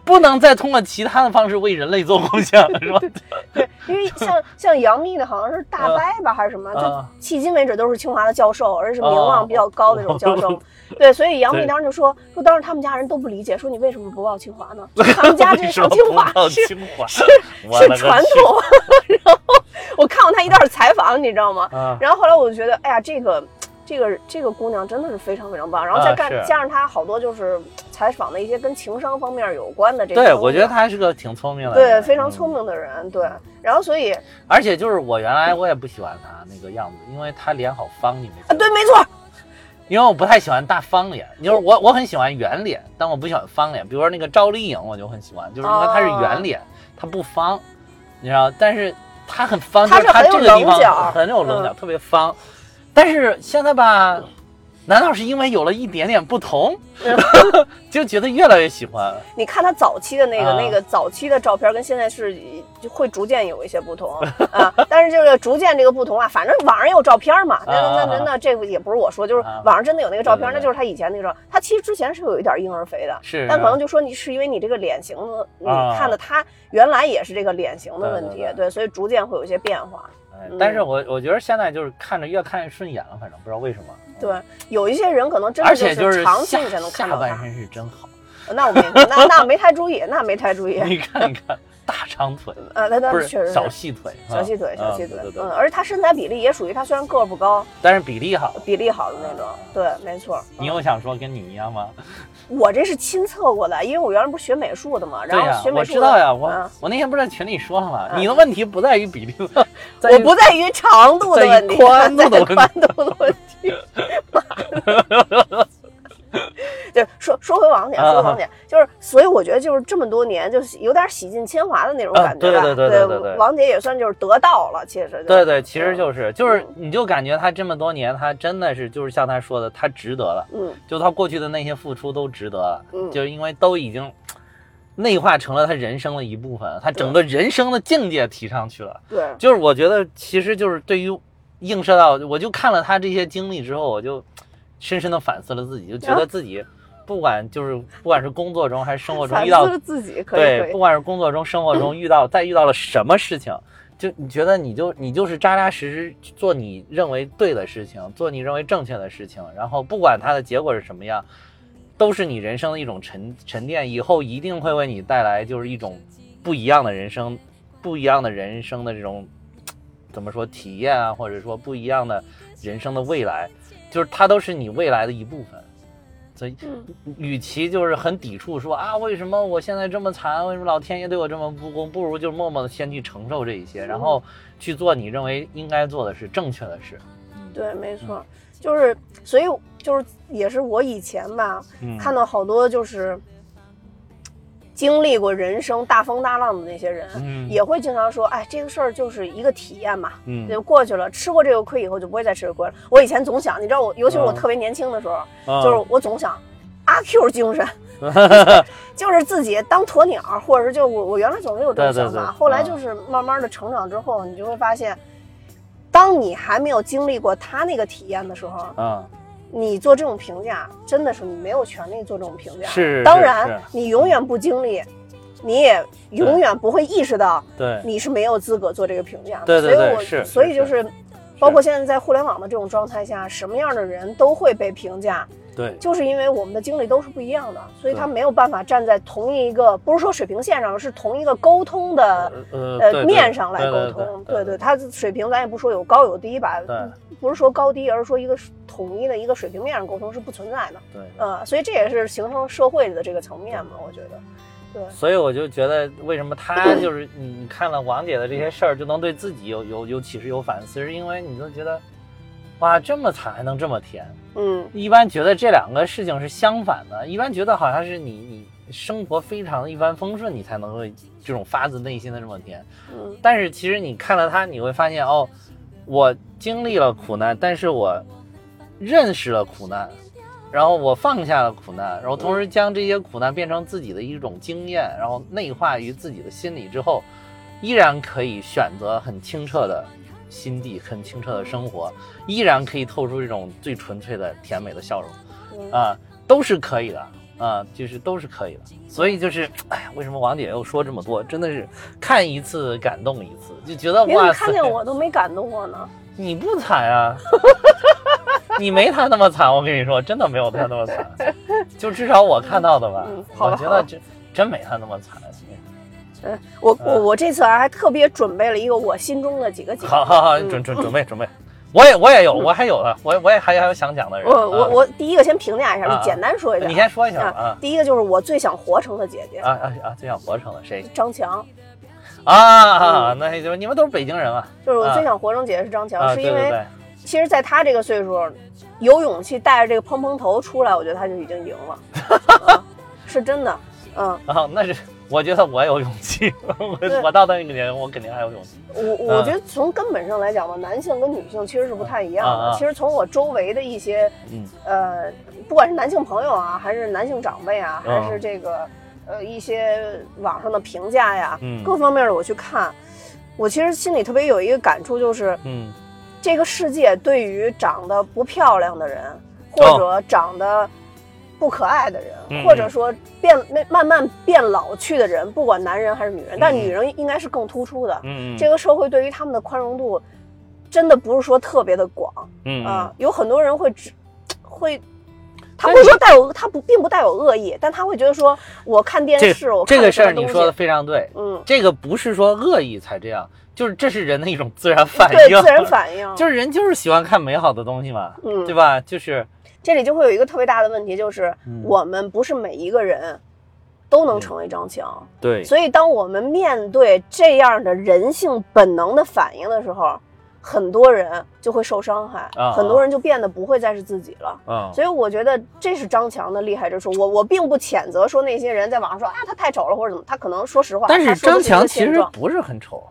不能再通过其他的方式为人类做贡献了，是吧？对，因为像像杨幂的好像是大啊伯吧还是什么，就啊迄今为止都是清华的教授，而且是名哦望比较高的这种教授。对，所以杨幂当时就说说，当时他们家人都不理解，说你为什么不报清华呢？[laughs] 他们家这为什么上清华清华是是传统。[laughs] 然后我看过他一段采访，你知道吗？啊然后后来我就觉得，哎呀，这个这个这个姑娘真的是非常非常棒。然后再干、啊加上她好多就是采访的一些跟情商方面有关的这些对，我觉得她还是个挺聪明的对，非常聪嗯明的人。对，然后所以啊，而且就是我原来我也不喜欢她那个样子，因为她脸好方，你没啊？对，没错，因为我不太喜欢大方脸，就是我我很喜欢圆脸，但我不喜欢方脸。比如说那个赵丽颖，我就很喜欢，就是因为她是圆脸，她不方，你知道，但是她很方，就是她她是很有这个地棱角方很有棱角，嗯特别方。但是现在吧，难道是因为有了一点点不同，[laughs] 就觉得越来越喜欢？你看他早期的那个、啊那个早期的照片，跟现在是就会逐渐有一些不同 [laughs] 啊。但是这个逐渐这个不同啊，反正网上也有照片嘛。那那那那那这个也不是我说，就是啊网上真的有那个照片，那就是他以前那个照。他其实之前是有一点婴儿肥的，是，但可能就说你是因为你这个脸型的，你啊看的他原来也是这个脸型的问题，对对对所以逐渐会有一些变化。哎但是我我觉得现在就是看着越看越顺眼了，反正不知道为什么。对，有一些人可能真的就是长期才能看到他。下半身是真好，那我没那那没太注意，那没太注意。[laughs] 你看一看大长腿，[laughs] 呃，那那不确实小细腿，小细腿，啊小细腿嗯，而且他身材比例也属于他虽然个儿不高，但是比例好。比例好的那种，对，没错。你嗯有想说跟你一样吗？我这是亲测过的，因为我原来不是学美术的嘛，然后学，美我术我知道呀，我嗯我那天不是在群里说了吗？嗯你的问题不在于比例，[laughs] 我不在于长度的问题，宽度的问题宽度的问题。[laughs] [laughs] 就说说回王姐，啊说回王姐，就是所以我觉得就是这么多年，就是有点洗尽铅华的那种啊感觉吧。对对对对对对王姐也算就是得到了，其实对对，其实就是就是嗯，你就感觉他这么多年，他真的是就是像他说的，他值得了，嗯。就他过去的那些付出都值得了，嗯。就是因为都已经内化成了他人生的一部分，他整个人生的境界提上去了。对，就是我觉得，其实就是对于映射到，我就看了他这些经历之后，我就深深的反思了自己，就觉得自己不管就是不管是工作中还是生活中 [laughs] 遇到自己可以对，不管是工作中、生活中 [laughs] 遇到再遇到了什么事情，就你觉得你就你就是扎扎实实做你认为对的事情，做你认为正确的事情，然后不管它的结果是什么样，都是你人生的一种沉沉淀，以后一定会为你带来就是一种不一样的人生，不一样的人生的这种怎么说体验啊，或者说不一样的人生的未来，就是它都是你未来的一部分。所以，嗯与其就是很抵触说啊，为什么我现在这么惨？为什么老天爷对我这么不公？不如就默默的先去承受这一些，然后去做你认为应该做的事、正确的事。对，没错，就是所以就是也是我以前吧，嗯看到好多就是经历过人生大风大浪的那些人，嗯。也会经常说，哎，这个事儿就是一个体验嘛，嗯。就过去了，吃过这个亏以后就不会再吃这个亏了。我以前总想，你知道我，尤其是我嗯。特别年轻的时候，啊。就是我总想阿 Q 精神。[laughs] 就是自己当鸵鸟，或者是就我我原来总是有这种想法，后来嗯就是慢慢的成长之后，你就会发现，当你还没有经历过他那个体验的时候，啊，你做这种评价，真的是你没有权利做这种评价。当然你永远不经历，你也永远不会意识到对你是没有资格做这个评价的。对对对所以我是所以就是，包括现在在互联网的这种状态下，什么样的人都会被评价，对。就是因为我们的经历都是不一样的，所以他没有办法站在同一个，不是说水平线上，是同一个沟通的。呃呃，面上来沟对通，对对他水平咱也不说有高有低吧，对。不是说高低，而是说一个统一的一个水平面上沟通是不存在的，对。呃，所以这也是形成社会的这个层面嘛，我觉得，对，所以我就觉得，为什么他就是你你看了王姐的这些事儿，就能对自己有有有启示、有反思，是因为你就觉得，哇，这么惨还能这么甜。嗯，一般觉得这两个事情是相反的，一般觉得好像是你你生活非常的一帆风顺，你才能会这种发自内心的这么甜。嗯，但是其实你看了他，你会发现哦，我经历了苦难，但是我认识了苦难，然后我放下了苦难，然后同时将这些苦难变成自己的一种经验，然后内化于自己的心里之后，依然可以选择很清澈的心地，很清澈的生活，依然可以透出这种最纯粹的甜美的笑容。嗯啊，都是可以的啊，就是都是可以的。所以就是，哎呀，为什么王姐又说这么多？真的是看一次感动一次，就觉得哇塞，看见我都没感动过呢，你不惨啊，[laughs] 你没他那么惨，我跟你说，真的没有他那么惨。就至少我看到的吧，我觉得真真没他那么惨。嗯，我我嗯我这次还特别准备了一个我心中的几个姐，好好好，嗯准准准备准备，我也我也有，我还有的，我我也还还有想讲的人。我我啊我第一个先评价一下，啊就简单说一下，你先说一下吧啊啊，第一个就是我最想活成的姐姐啊啊啊！最想活成的谁张强，啊？那就你们都是北京人嘛。就是我啊最想活成姐姐是张强，啊，是因为。其实，在他这个岁数，有勇气带着这个蓬蓬头出来，我觉得他就已经赢了，[laughs] 啊是真的。嗯，然后那是我觉得我有勇气，[laughs] 我我到那个年龄，我肯定还有勇气。我我觉得从根本上来讲吧，男性跟女性其实是不太一样的。啊啊其实从我周围的一些嗯。呃，不管是男性朋友啊，还是男性长辈啊，嗯还是这个呃一些网上的评价呀，嗯。各方面的我去看，我其实心里特别有一个感触，就是嗯。这个世界对于长得不漂亮的人，哦。或者长得不可爱的人，嗯。或者说变慢慢变老去的人，不管男人还是女人，但女人应该是更突出的。嗯这个社会对于他们的宽容度，真的不是说特别的广嗯啊、有很多人会只会。他不是说带有，他不并不带有恶意，但他会觉得说，我看电这视，我看这个事儿你说的非常对，嗯，这个不是说恶意才这样，就是这是人的一种自然反应。对，自然反应，[laughs] 就是人就是喜欢看美好的东西嘛，嗯。对吧？就是这里就会有一个特别大的问题，就是嗯。我们不是每一个人都能成为张强，对，所以当我们面对这样的人性本能的反应的时候，很多人就会受伤害，啊很多人就变得不会再是自己了。嗯，所以我觉得这是张强的厉害之处。我我并不谴责说那些人在网上说啊他太丑了或者怎么，他可能说实话，但是张强其实不是很丑，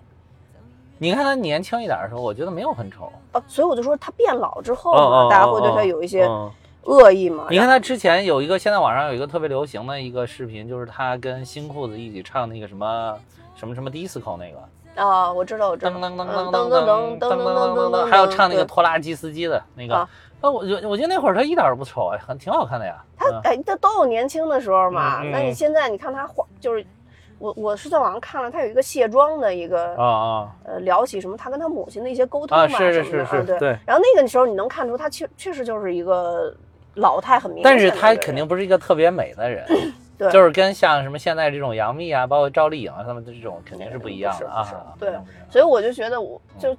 你看他年轻一点的时候，我觉得没有很丑。啊所以我就说他变老之后哦嘛，哦大家会对哦他有一些嗯恶意嘛。你看他之前有一个，现在网上有一个特别流行的一个视频，就是他跟新裤子一起唱那个什么什么什么 disco 那个，啊，我知道，我知道，噔噔噔噔噔噔噔噔噔噔噔，还有唱那个拖拉机司机的那个啊。那我我我觉得那会儿他一点儿都不丑啊，很挺好看的呀。嗯他哎，他都有年轻的时候嘛。那你现在你看他画，就是我我是在网上看了他有一个卸妆的一个啊啊呃聊起什么他跟他母亲的一些沟通啊！嘛是是什么的是是，啊对。对。然后那个时候你能看出他确确实就是一个老态很明显但是他肯定不是一个特别美的人，对，[clears throat] 就是跟像什么现在这种杨幂啊，包括赵丽颖啊，他们这种肯定是不一样啊。对所以我就觉得我就。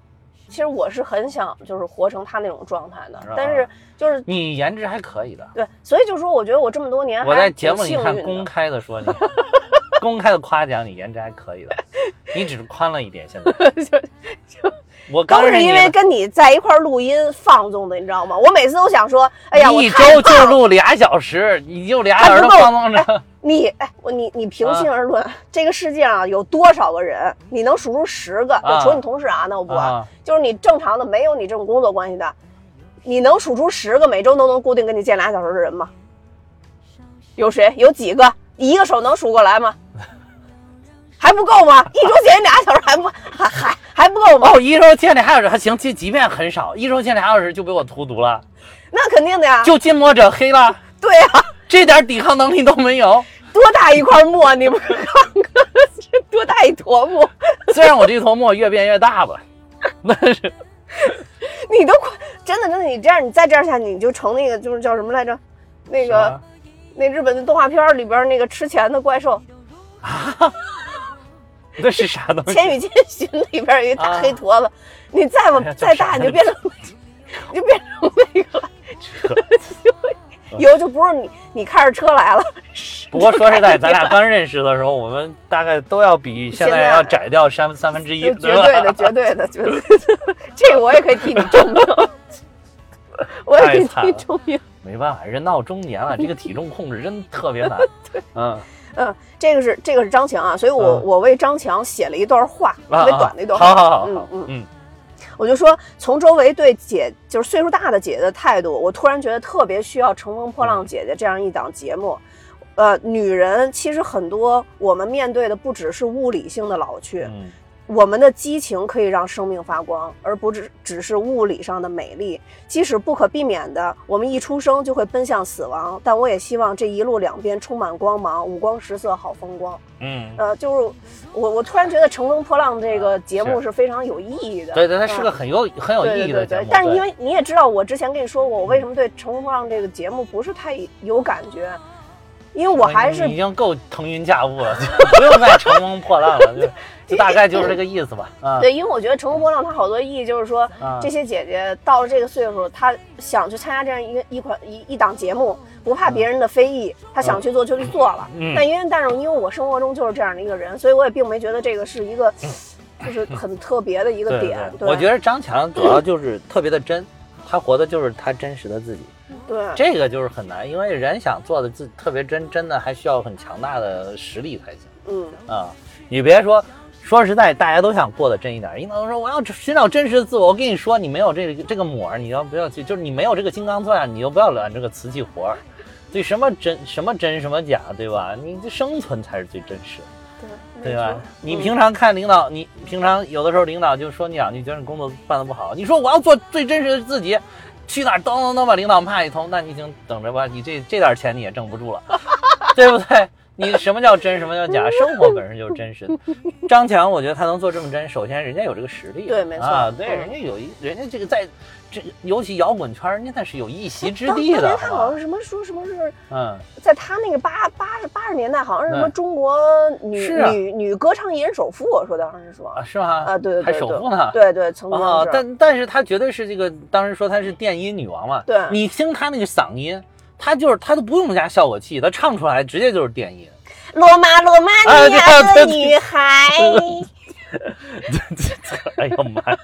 其实我是很想就是活成他那种状态的是，但是就是你颜值还可以的。对，所以就说我觉得我这么多年我在节目里幸运的看公开的说你，[laughs] 公开的夸奖你颜值还可以的，[laughs] 你只是宽了一点。现在 [laughs] 就就我刚都是因为跟你在一块录音放纵的，你知道吗？我每次都想说，哎呀，我一周就录俩小时，你就俩小时 [laughs] 放纵着。你哎，我你你平心而论，这个世界上有多少个人，你能数出十个？啊就除你同事啊，那我不管，啊就是你正常的没有你这种工作关系的，你能数出十个每周都能固定跟你见俩小时的人吗？有谁？有几个？一个手能数过来吗？[laughs] 还不够吗？一周见你俩小时还不还还还不够吗？哦，一周见俩小时还行，即即便很少，一周见俩小时就被我荼毒了，那肯定的呀。就近墨者黑了，对呀、这点抵抗能力都没有。多大一块墨，你们看看，这 [laughs] 多大一坨墨，虽然我这坨墨越变越大吧，但 [laughs] 是你都快真的真的，你这样你再这样下去，你就成那个就是叫什么来着？那个那日本的动画片里边那个吃钱的怪兽啊，那是啥东《西？千与千寻》里边有一大啊黑坨子，你再往哎再大，你就变成你就变成那个了。[laughs] 以后就不是你你开着车来了，不过说实在，咱俩刚认识的时候，我们大概都要比现在要窄掉三三分之一，绝对的，绝对的，绝对的，[laughs] 这个我也可以替你证明，[laughs] 我也可以替你证明。没办法，人到中年了，[laughs] 这个体重控制真特别难。[laughs] 嗯，嗯，这个是这个是张强啊，所以我、嗯我为张强写了一段话，啊特别短的一段话。好好好好，嗯嗯嗯我就说，从周围对姐就是岁数大的姐姐的态度，我突然觉得特别需要《乘风破浪姐姐》这样一档节目。呃，女人其实很多，我们面对的不只是物理性的老去，嗯我们的激情可以让生命发光，而不只只是物理上的美丽。即使不可避免的，我们一出生就会奔向死亡，但我也希望这一路两边充满光芒，五光十色，好风光。嗯，呃，就是我我突然觉得《乘风破浪》这个节目是是非常有意义的。对对，它是嗯个很有很有意义的节目。但是因为你也知道，我之前跟你说过，我为什么对《乘风破浪》这个节目不是太有感觉，因为我还是已经够腾云驾雾了，就不用再乘风破浪了，就 [laughs] 就大概就是这个意思吧。啊，对，因为我觉得《乘风破浪》它好多意义就是说，啊这些姐姐到了这个岁数，她想去参加这样一个一款一一档节目，不怕别人的非议，她想去做就去做了。嗯但因为但是因为我生活中就是这样的一个人，所以我也并没觉得这个是一个 [sniffs] 就是很特别的一个对点。对，我觉得张强主要就是特别的真，他活的就是他真实的自己。对，这个就是很难，因为人想做的自特别真，真的还需要很强大的实力才行嗯，啊！你别说，说实在，大家都想过得真一点。领导说我要寻找真实的自我，我跟你说，你没有这个这个膜，你要不要去？就是你没有这个金刚钻，你就不要揽这个瓷器活儿。对，什么真什么真什么假，对吧？你这生存才是最真实的。对，对吧你平常看领导，你平常有的时候领导就说你两句，觉得你工作办得不好，你说我要做最真实的自己，去哪儿噔噔噔把领导骂一通，那你已经等着吧，你这这点钱你也挣不住了，[laughs] 对不对？你什么叫真，什么叫假？生活本身就是真实的。张强，我觉得他能做这么真，首先人家有这个实力，对没错啊，对，嗯人家有一，人家这个在这尤其摇滚圈，人家那是有一席之地的，当年他好像是什么说什么是嗯，在他那个八八八十年代，好像是什么嗯中国女、女女歌唱艺人首富，我说当时说啊，是吗？啊，对对还首富呢？对对，曾经啊，但但是她绝对是这个，当时说她是电音女王嘛。对你听她那个嗓音，她就是她都不用加效果器，她唱出来直接就是电音。罗马罗马尼亚的女孩，[laughs] 哎呦妈呀！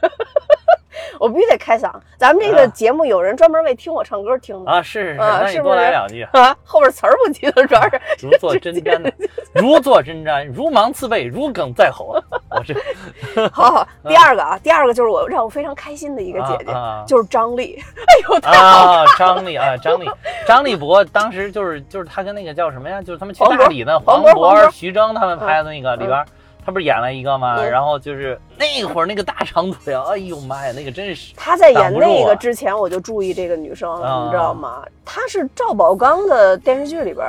我必须得开嗓。咱们这个啊节目有人专门为听我唱歌听的啊，是是是，那你多来两句。啊，后边词儿不记得，主要是如坐针毡的，[laughs] 如坐针毡，如芒刺背，如鲠在喉。我这 [laughs] 好好。第二个啊，第二个就是我让我非常开心的一个姐姐就是张丽。[laughs] 哎呦，太好啊，张丽啊，张丽，张丽博当时就是就是他跟那个叫什么呀？就是他们去大理的，黄黄渤、徐峥他们拍的那个里边儿，他不是演了一个吗？嗯然后就是那会儿那个大长腿啊，哎呦妈呀，那个真是她在演那个啊之前，我就注意这个女生了，啊你知道吗？她是赵宝刚的电视剧里边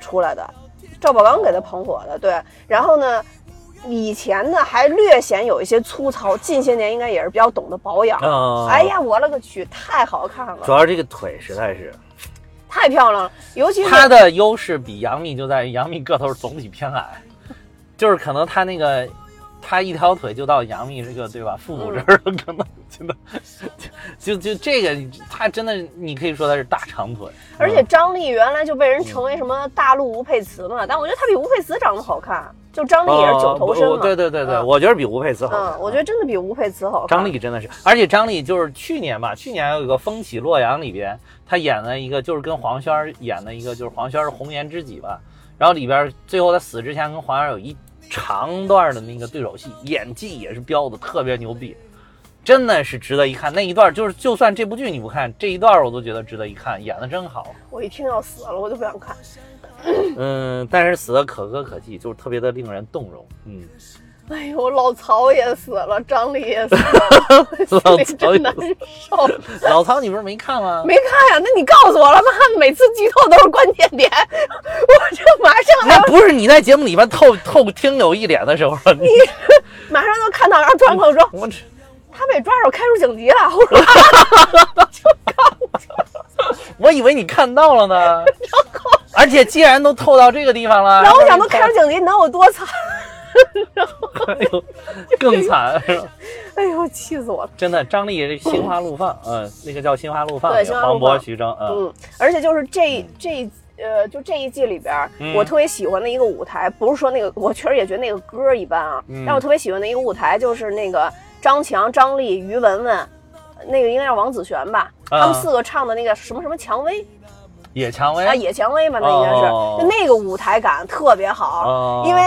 出来的，赵宝刚给她捧火的。对，然后呢，以前呢还略显有一些粗糙，近些年应该也是比较懂得保养。嗯，哎，呀，我勒个去，太好看了，主要这个腿实在是，太漂亮了，尤其是他的优势比杨幂就在于杨幂个头总体偏矮，就是可能他那个。他一条腿就到杨幂这个对吧腹股这儿了，可能真的 [laughs] 就就就这个，他真的你可以说他是大长腿，而且张丽原来就被人称为什么大陆吴佩慈嘛，但我觉得她比吴佩慈长得好看，就张丽也是九头身。对对对对，嗯我觉得比吴佩慈好看。嗯，我觉得真的比吴佩慈好看。张丽真的是，而且张丽就是去年吧，去年还有一个《风起洛阳》里边，她演了一个就是跟黄轩演的一个，就是黄轩是红颜知己吧，然后里边最后他死之前跟黄轩有一长段的那个对手戏，演技也是飙的特别牛逼，真的是值得一看。那一段就是就算这部剧你不看，这一段我都觉得值得一看，演的真好。我一听要死了，我就不想看。嗯，但是死的可歌可泣，就是特别的令人动容。嗯，哎呦，老曹也死了，张丽也死了，[laughs] 老曹真难受。老曹，你不是没看吗？没看呀？那你告诉我了吗？每次剧透都是关键点，[laughs] 我这马上那不是你在节目里面透透听友一脸的时候，你 [laughs] 马上就看到，然后突然跟我说我这他被抓住开除警局了。我说我以为你看到了呢。而且既然都透到这个地方了，然后我想，都开除警局能有多惨？[laughs] 哎呦，更惨，[laughs] 哎呦，气死我了！真的。张丽这心花怒放，嗯，那个叫心花怒放，对那个黄渤、徐峥，嗯嗯，而且就是这这呃，就这一季里边我特别喜欢的一个舞台，不是说那个，我确实也觉得那个歌一般啊，嗯。但我特别喜欢的一个舞台就是那个张强、张丽、于文文，那个应该是王子璇吧，啊。他们四个唱的那个什么什么蔷薇野蔷薇？啊，野蔷薇嘛，那应该是，哦就那个舞台感特别好，哦。因为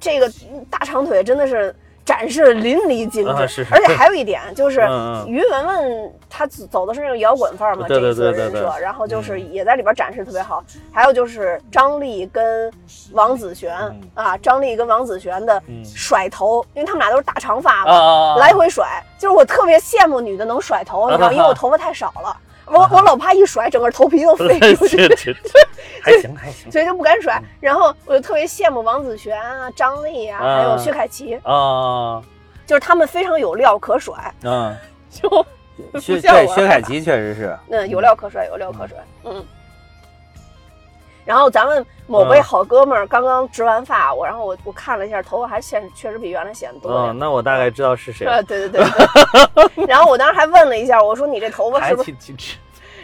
这个大长腿真的是。展示淋漓尽致，啊是是。而且还有一点就是于文文她走的是那种摇滚范儿嘛，对对这一次对对对。人设，然后就是也在里边展示特别好。还有就是张丽跟王子璇、嗯。啊，张丽跟王子璇的嗯。甩头，因为他们俩都是大长发嘛，啊，来回甩，就是我特别羡慕女的能甩头，你知道，[laughs] 因为我头发太少了，我我老怕一甩整个头皮都飞出 [laughs] 去。[laughs] 还行还行。所以就不敢甩，然后我就特别羡慕王子璇啊、张丽啊，还有啊薛凯琪，啊。就是他们非常有料可甩，嗯，[laughs] 就薛不像我对薛凯琪确实是，嗯，有料可甩，有料可甩，嗯。然后咱们某位嗯好哥们儿刚刚植完发，我然后我我看了一下，头发还显确实比原来显得多嗯，那我大概知道是谁呃，了。对对对对。[laughs] 然后我当时还问了一下，我说你这头发是不是？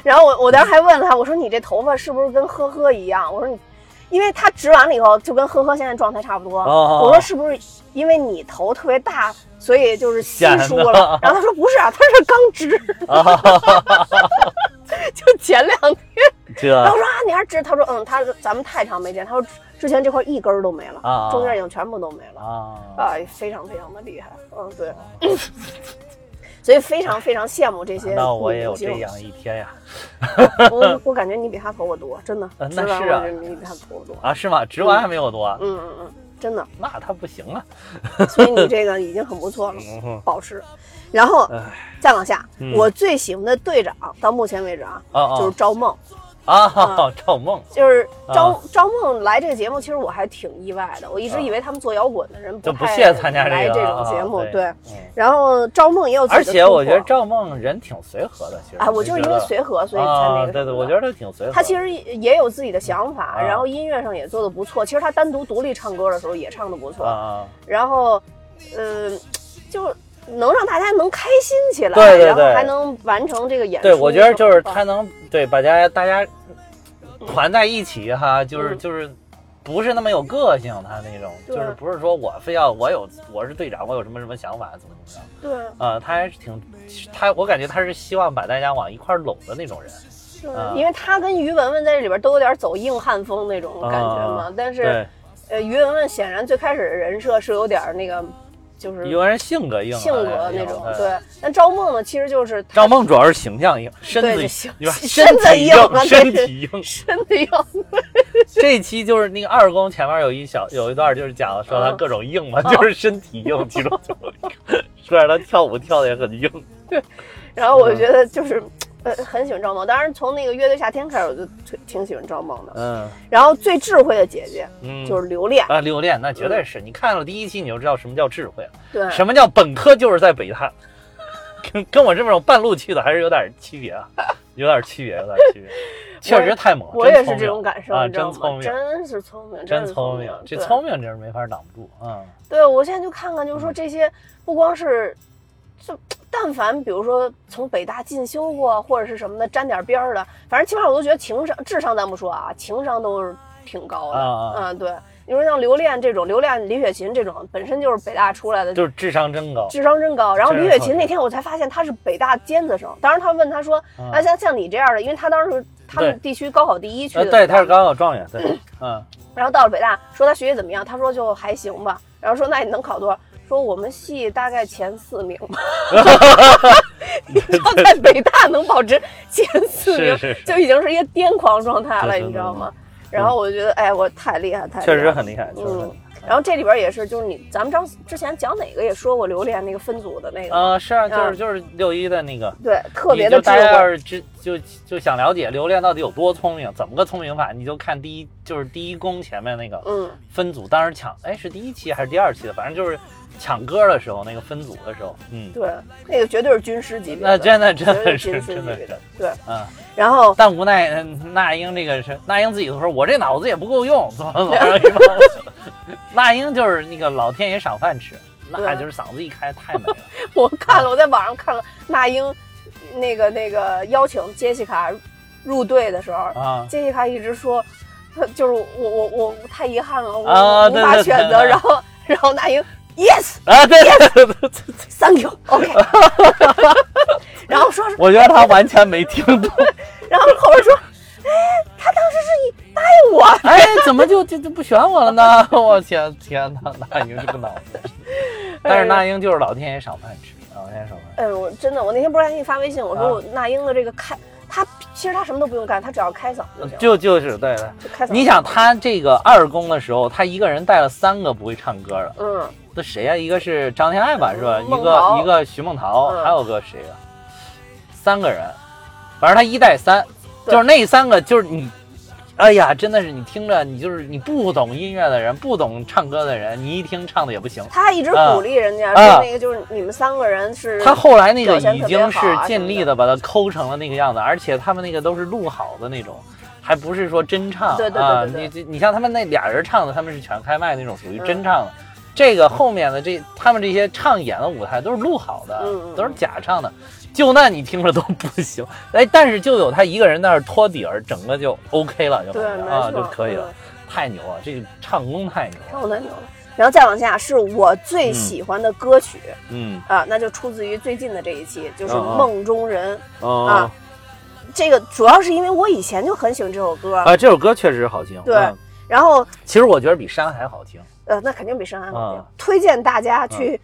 然后我我当时还问了他，我说你这头发是不是跟呵呵一样？我说你，因为他植完了以后就跟呵呵现在状态差不多。哦我说是不是因为你头特别大，所以就是稀疏了？[laughs] 然后他说不是啊，他是刚植，啊，[laughs] 就前两天。这。然后我说啊，你还植？他说嗯，他咱们太长没见，他说之前这块一根都没了，啊中间已经全部都没了。啊，啊，非常非常的厉害，嗯，对，所以非常非常羡慕这些那我也有这样一天呀！我我感觉你比他头发多，真的，那是啊你比他头发多，啊，是吗？植完还没有多啊？嗯嗯嗯，真的，那他不行啊！所以你这个已经很不错了，嗯保持。然后哎再往下，嗯我最喜欢的队长到目前为止啊就是赵梦，啊，赵梦。就是赵、啊。赵梦来这个节目，其实我还挺意外的，我一直啊。以为他们做摇滚的人就不太屑参加这来个这种节目，啊对。嗯。然后赵梦也有自己而的且我觉得赵梦人挺随和的，其实啊，我就是因为随和，所以才那啊，个。对对，我觉得他挺随和。他其实也有自己的想法，啊。然后音乐上也做的不错。其实他单独独立唱歌的时候也唱的不错，啊，然后，呃，就能让大家能开心起来，对对然后对还能完成这个演出。对，我觉得就是他能对把大家大家团在一起哈，就是嗯就是。不是那么有个性，他那种。就是不是说我非要我有我是队长，我有什么什么想法，怎么怎么样，对，呃，他还是挺他，我感觉他是希望把大家往一块儿拢的那种人，对啊因为他跟于文文在这里边都有点走硬汉风那种感觉嘛。啊但是，，呃，于文文显然最开始的人设是有点那个，就是有人性格硬啊，性格那种哎。对，但赵梦呢，其实就是赵梦主要是形象硬，身子硬对吧身子硬啊身体硬。身子硬。这一期就是那个二宫前面有一小有一段就是讲说他嗯各种硬嘛，就是身体硬，其中就 [laughs] 说让他跳舞跳的也很硬。对然后我觉得就是。呃，很喜欢赵梦，当然从那个乐队夏天开始，我就挺挺喜欢赵梦的。嗯。然后最智慧的姐姐嗯，就是留恋，啊，留恋那绝对是你看了第一期你就知道什么叫智慧了，对，什么叫本科就是在北大，[laughs] 跟跟我这种半路去的还是有点区别啊，[laughs] 有点区别，有点区别，确实太猛了。我也是这种感受，啊？真聪明，真是聪明，真聪明明，，这聪明真是没法挡不住啊。对，我现在就看看，就是说这些不光是，就但凡比如说从北大进修过或者是什么的沾点边儿的，反正起码我都觉得情商、智商咱不说啊，情商都是挺高的。啊啊嗯，对。你说像刘恋这种，刘恋、李雪琴这种，本身就是北大出来的，就是智商真高，智商真高。然后李雪琴那天我才发现她是北大尖子生。当时他问她说：“嗯啊，像像你这样的，因为她当时他们地区高考第一去呃，的，对，他是高考状元，对，[laughs] 嗯，然后到了北大，说他学习怎么样？他说就还行吧。然后说那你能考多少？说我们系大概前四名。[laughs] 你知道在北大能保持前四名，就已经是一个癫狂状态了，你知道吗？然后我就觉得，哎，我太厉害，太厉害确实很厉害，确实很嗯厉。害。然后这里边也是，就是你咱们张之前讲哪个也说过榴莲那个分组的那个，啊，是啊，就是嗯就是六一的那个，对，特别的智你就大家要慧。是知就就想了解榴莲到底有多聪明，怎么个聪明法，你就看第一就是第一宫前面那个嗯，分组，当时抢，哎，是第一期还是第二期的，反正就是抢歌的时候，那个分组的时候，嗯，对，那个绝对是军师级别的，那真的真的是军师真的是级别的，对。嗯，然后但无奈嗯那英这个是那英自己都说，我这脑子也不够用，怎么怎么着，[laughs] 那英就是那个老天爷赏饭吃，那对就是嗓子一开太美了，[laughs] 我看了，我在网上看了那英那个那个邀请杰西卡入队的时候，啊。杰西卡一直说，呃就是我我我太遗憾了，我、啊无法选择。然后然后那英 yes 啊，对对对对对，thank you OK，[laughs] 然后说是，我觉得他完全没听懂。[laughs] 然后后边说，哎，他当时是你答应我，哎，怎么就就就不选我了呢？[laughs] 我天天哪，那英这个脑子！但是那英就是老天爷赏饭吃，老天爷赏饭吃。哎，我真的，我那天不是还给你发微信，我说啊我那英的这个开，他其实他什么都不用干，他只要开嗓就行，就就是对对，就开嗓。你想他这个二宫的时候，他一个人带了三个不会唱歌的，嗯，这谁呀、一个是张天爱吧，是吧？一个一个徐梦桃，嗯还有个谁呀、三个人，反正他一带三，就是那三个就是你。哎呀，真的是你听着，你就是你不懂音乐的人，不懂唱歌的人，你一听唱的也不行。他还一直鼓励人家、啊说那个就是你们三个人是他后来那个已经是尽力的把它抠成了那个样子，而且他们那个都是录好的那种，还不是说真唱对对对啊。对对你你像他们那俩人唱的，他们是全开麦那种，属于嗯真唱的。这个后面的这他们这些唱演的舞台都是录好的，嗯嗯都是假唱的。就那你听着都不行，[laughs] 哎，但是就有他一个人在那儿托底儿，整个就 OK 了，就啊就可以了，嗯。太牛了，这个唱功太牛了，唱的牛了。然后再往下是我最喜欢的歌曲、嗯。啊，那就出自于最近的这一期，就是《梦中人》哦啊。这个主要是因为我以前就很喜欢这首歌，啊，这首歌确实好听。对嗯。然后其实我觉得比山还好听。呃，那肯定比山海好听。啊。推荐大家去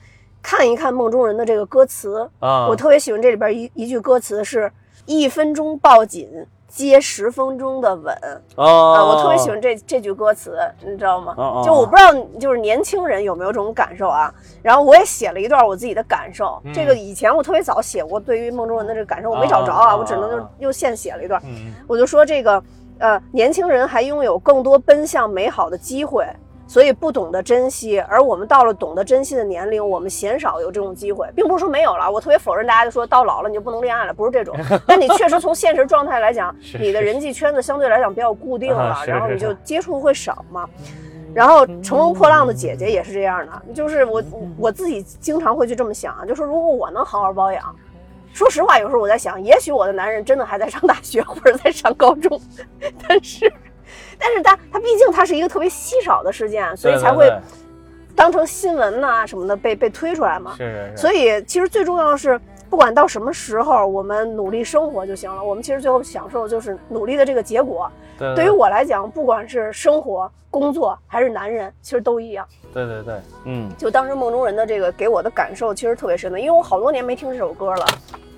看一看梦中人的这个歌词，啊，我特别喜欢这里边一一句歌词是“一分钟抱紧，接十分钟的吻”。哦，啊，我特别喜欢这这句歌词，你知道吗？就我不知道，就是年轻人有没有这种感受啊？然后我也写了一段我自己的感受。嗯这个以前我特别早写过，对于梦中人的这个感受，我没找着啊，我只能就哦又现写了一段。嗯我就说这个，呃，年轻人还拥有更多奔向美好的机会。所以不懂得珍惜，而我们到了懂得珍惜的年龄，我们鲜少有这种机会，并不是说没有了。我特别否认大家就说到老了你就不能恋爱了，不是这种。[laughs] 但你确实从现实状态来讲，你的人际圈子相对来讲比较固定了，然后你就接触会少嘛。然后乘风破浪的姐姐也是这样的，就是我我自己经常会去这么想，啊就说如果我能好好保养，说实话，有时候我在想，也许我的男人真的还在上大学或者在上高中，但是，但是它它毕竟它是一个特别稀少的事件，所以才会当成新闻呐、什么的被被推出来嘛。是是是，所以其实最重要的是，不管到什么时候，我们努力生活就行了。我们其实最后享受的就是努力的这个结果。对对于我来讲，不管是生活、工作还是男人，其实都一样。对对对，嗯就当时梦中人的这个给我的感受其实特别深的，因为我好多年没听这首歌了，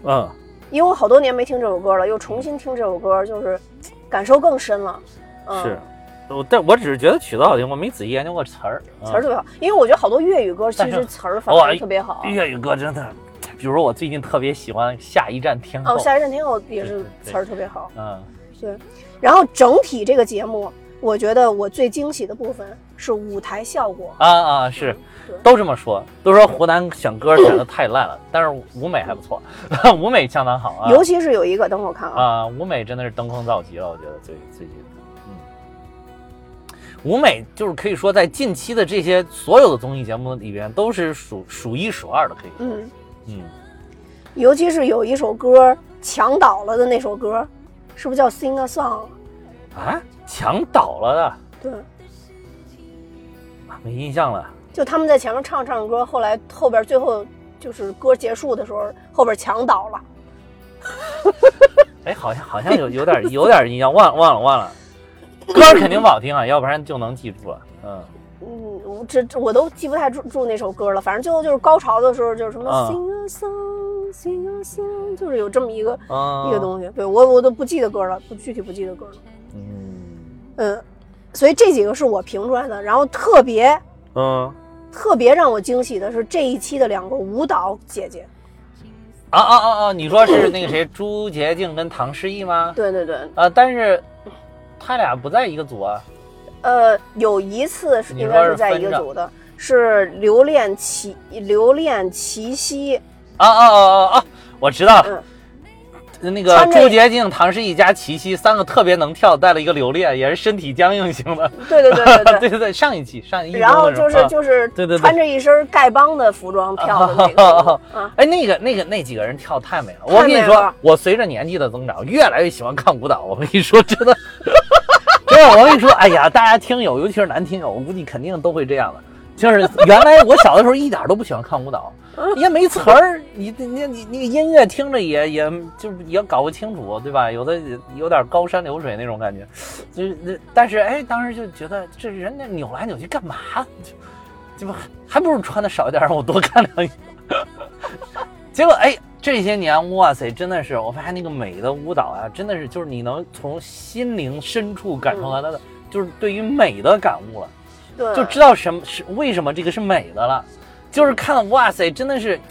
嗯，因为我好多年没听这首歌了，又重新听这首歌，就是感受更深了。嗯、是。我但我只是觉得曲子好听，我没仔细研究过词儿。词儿特别好，因为我觉得好多粤语歌其实词儿反哇而特别好。嗯粤语歌真的，比如说我最近特别喜欢《下一站天后》。哦，下一站天后也是词儿特别好。嗯对，然后整体这个节目，我觉得我最惊喜的部分是舞台效果。啊啊是，都这么说，都说湖南选歌选的太烂了，但是舞美还不错，[laughs] 舞美相当好啊。尤其是有一个，等会儿我看啊，啊，舞美真的是登峰造极了，我觉得最最近，嗯，舞美就是可以说在近期的这些所有的综艺节目里边都是数数一数二的，可以说，嗯，嗯，尤其是有一首歌抢倒了的那首歌，是不是叫《Sing a Song》？啊，抢倒了的，对，啊没印象了。就他们在前面唱唱歌，后来后边最后就是歌结束的时候，后边墙倒了。[laughs] 哎，好像好像有有点有点印象，忘了忘了忘了。歌儿肯定不好听啊，要不然就能记住了。嗯，嗯，我这这我都记不太住住那首歌了，反正最后就是高潮的时候，就是什么嗯 sing a song, sing a song，就是有这么一个、啊一个东西。对我我都不记得歌了，不具体不记得歌了。嗯嗯，所以这几个是我评出来的，然后特别嗯特别让我惊喜的是这一期的两个舞蹈姐姐。啊啊啊啊！你说是那个谁，朱洁静跟唐诗逸吗？对对对，啊，但是他俩不在一个组啊。呃，有一次应该是在一个组的，是留恋齐留恋齐夕，啊啊啊啊啊！我知道了，那个朱洁静、唐诗逸加齐溪三个特别能跳，带了一个留恋，也是身体僵硬型的。对对对对对。对对 [laughs] 对，上一期上一期然后就是啊就是对对对穿着一身丐帮的服装跳的那个啊，[laughs] 哎，那个、那个、那几个人跳太美了。我跟你说我随着年纪的增长，越来越喜欢看舞蹈。我跟你说，真的，[laughs] 真的，我跟你说，哎呀，大家听友，尤其是男听友，我估计肯定都会这样的。就是原来我小的时候一点都不喜欢看舞蹈，[laughs] 也没词儿，你你你你音乐听着也也就是也搞不清楚，对吧？有的有点高山流水那种感觉，就是但是哎，当时就觉得这人家扭来扭去干嘛？就就还不如穿的少一点，让我多看两眼。[laughs] 结果哎，这些年哇塞，真的是我发现那个美的舞蹈啊，真的是就是你能从心灵深处感受到它的，就是对于美的感悟了，对，就知道什么是为什么这个是美的了，就是看了哇塞，真的是。[tsk]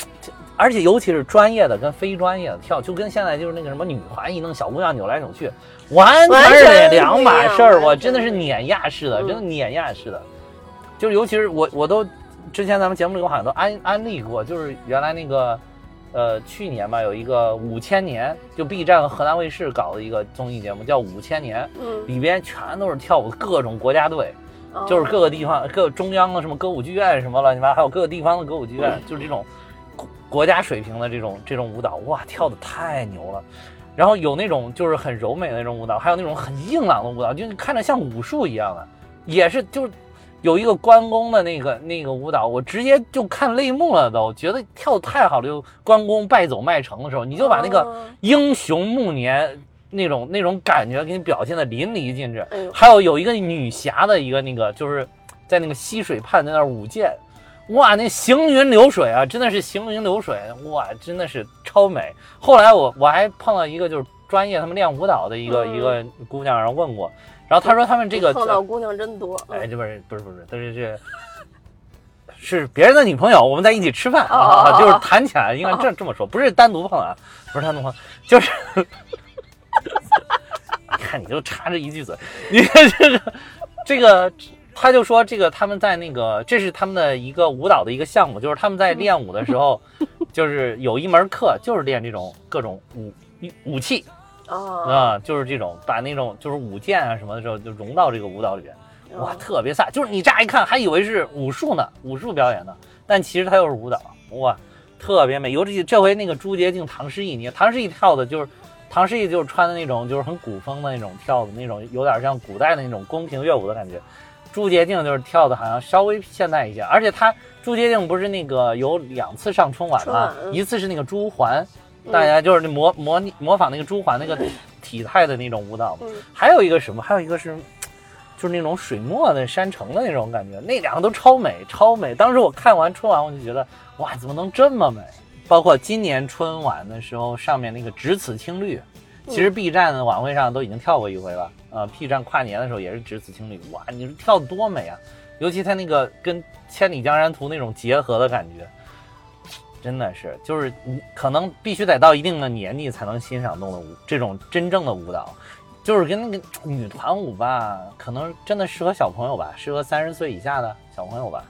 而且尤其是专业的跟非专业的跳，就跟现在就是那个什么女团一弄小姑娘扭来扭去，完全是两码事儿。我真的是碾压式的，真的碾压式的。就是尤其是我，我都之前咱们节目里我好像都安安利过，就是原来那个，呃，去年吧有一个五千年，就 B 站和河南卫视搞的一个综艺节目叫《五千年》，嗯，里边全都是跳舞各种国家队，哦就是各个地方各中央的什么歌舞剧院什么乱七八，还有各个地方的歌舞剧院，就是这种国国家水平的这种这种舞蹈，哇，跳的太牛了。然后有那种就是很柔美的那种舞蹈，还有那种很硬朗的舞蹈，就看着像武术一样的，也是就是有一个关公的那个那个舞蹈，我直接就看泪目了都，觉得跳的太好了。就关公败走麦城的时候，你就把那个哦英雄暮年那种那种感觉给你表现的淋漓尽致。哎还有有一个女侠的一个那个，就是在那个溪水畔在那儿舞剑，哇，那行云流水啊，真的是行云流水，哇，真的是超美。后来我我还碰到一个就是专业他们练舞蹈的一个、嗯一个姑娘，然后问过，然后她说他们这个碰到姑娘真多。哎，这不是不是不是，但是这是别人的女朋友，我们在一起吃饭啊，哦就是谈起来应该这这么说，不是单独碰啊，不是单独碰，就是，你 [laughs] 看你就插着一句嘴，[laughs] 你看这个这个。他就说，这个他们在那个，这是他们的一个舞蹈的一个项目，就是他们在练舞的时候，[laughs] 就是有一门课，就是练这种各种武武器，啊，啊，就是这种把那种就是舞剑啊什么的时候就融到这个舞蹈里边，哇，嗯特别飒！就是你乍一看还以为是武术呢，武术表演呢，但其实它又是舞蹈，哇，特别美。尤其这回那个朱洁静、唐诗逸，你看唐诗逸跳的就是唐诗逸就是穿的那种就是很古风的那种跳的那种，有点像古代的那种宫廷乐舞的感觉。朱洁静就是跳的好像稍微现代一些，而且她朱洁静不是那个有两次上春晚吗一次是那个朱环，大家就是那模模拟模仿那个朱环那个体态的那种舞蹈还有一个什么？还有一个是，就是那种水墨的山城的那种感觉，那两个都超美，超美。当时我看完春晚，我就觉得，哇，怎么能这么美？包括今年春晚的时候，上面那个“只此青绿”，其实 B 站的晚会上都已经跳过一回了。呃，B 站跨年的时候也是“只此青绿”，哇，你说跳的多美啊！尤其他那个跟《千里江山图》那种结合的感觉，真的是，就是你可能必须得到一定的年纪才能欣赏动的舞，这种真正的舞蹈。就是跟那个女团舞吧，可能真的适合小朋友吧，适合三十岁以下的小朋友吧。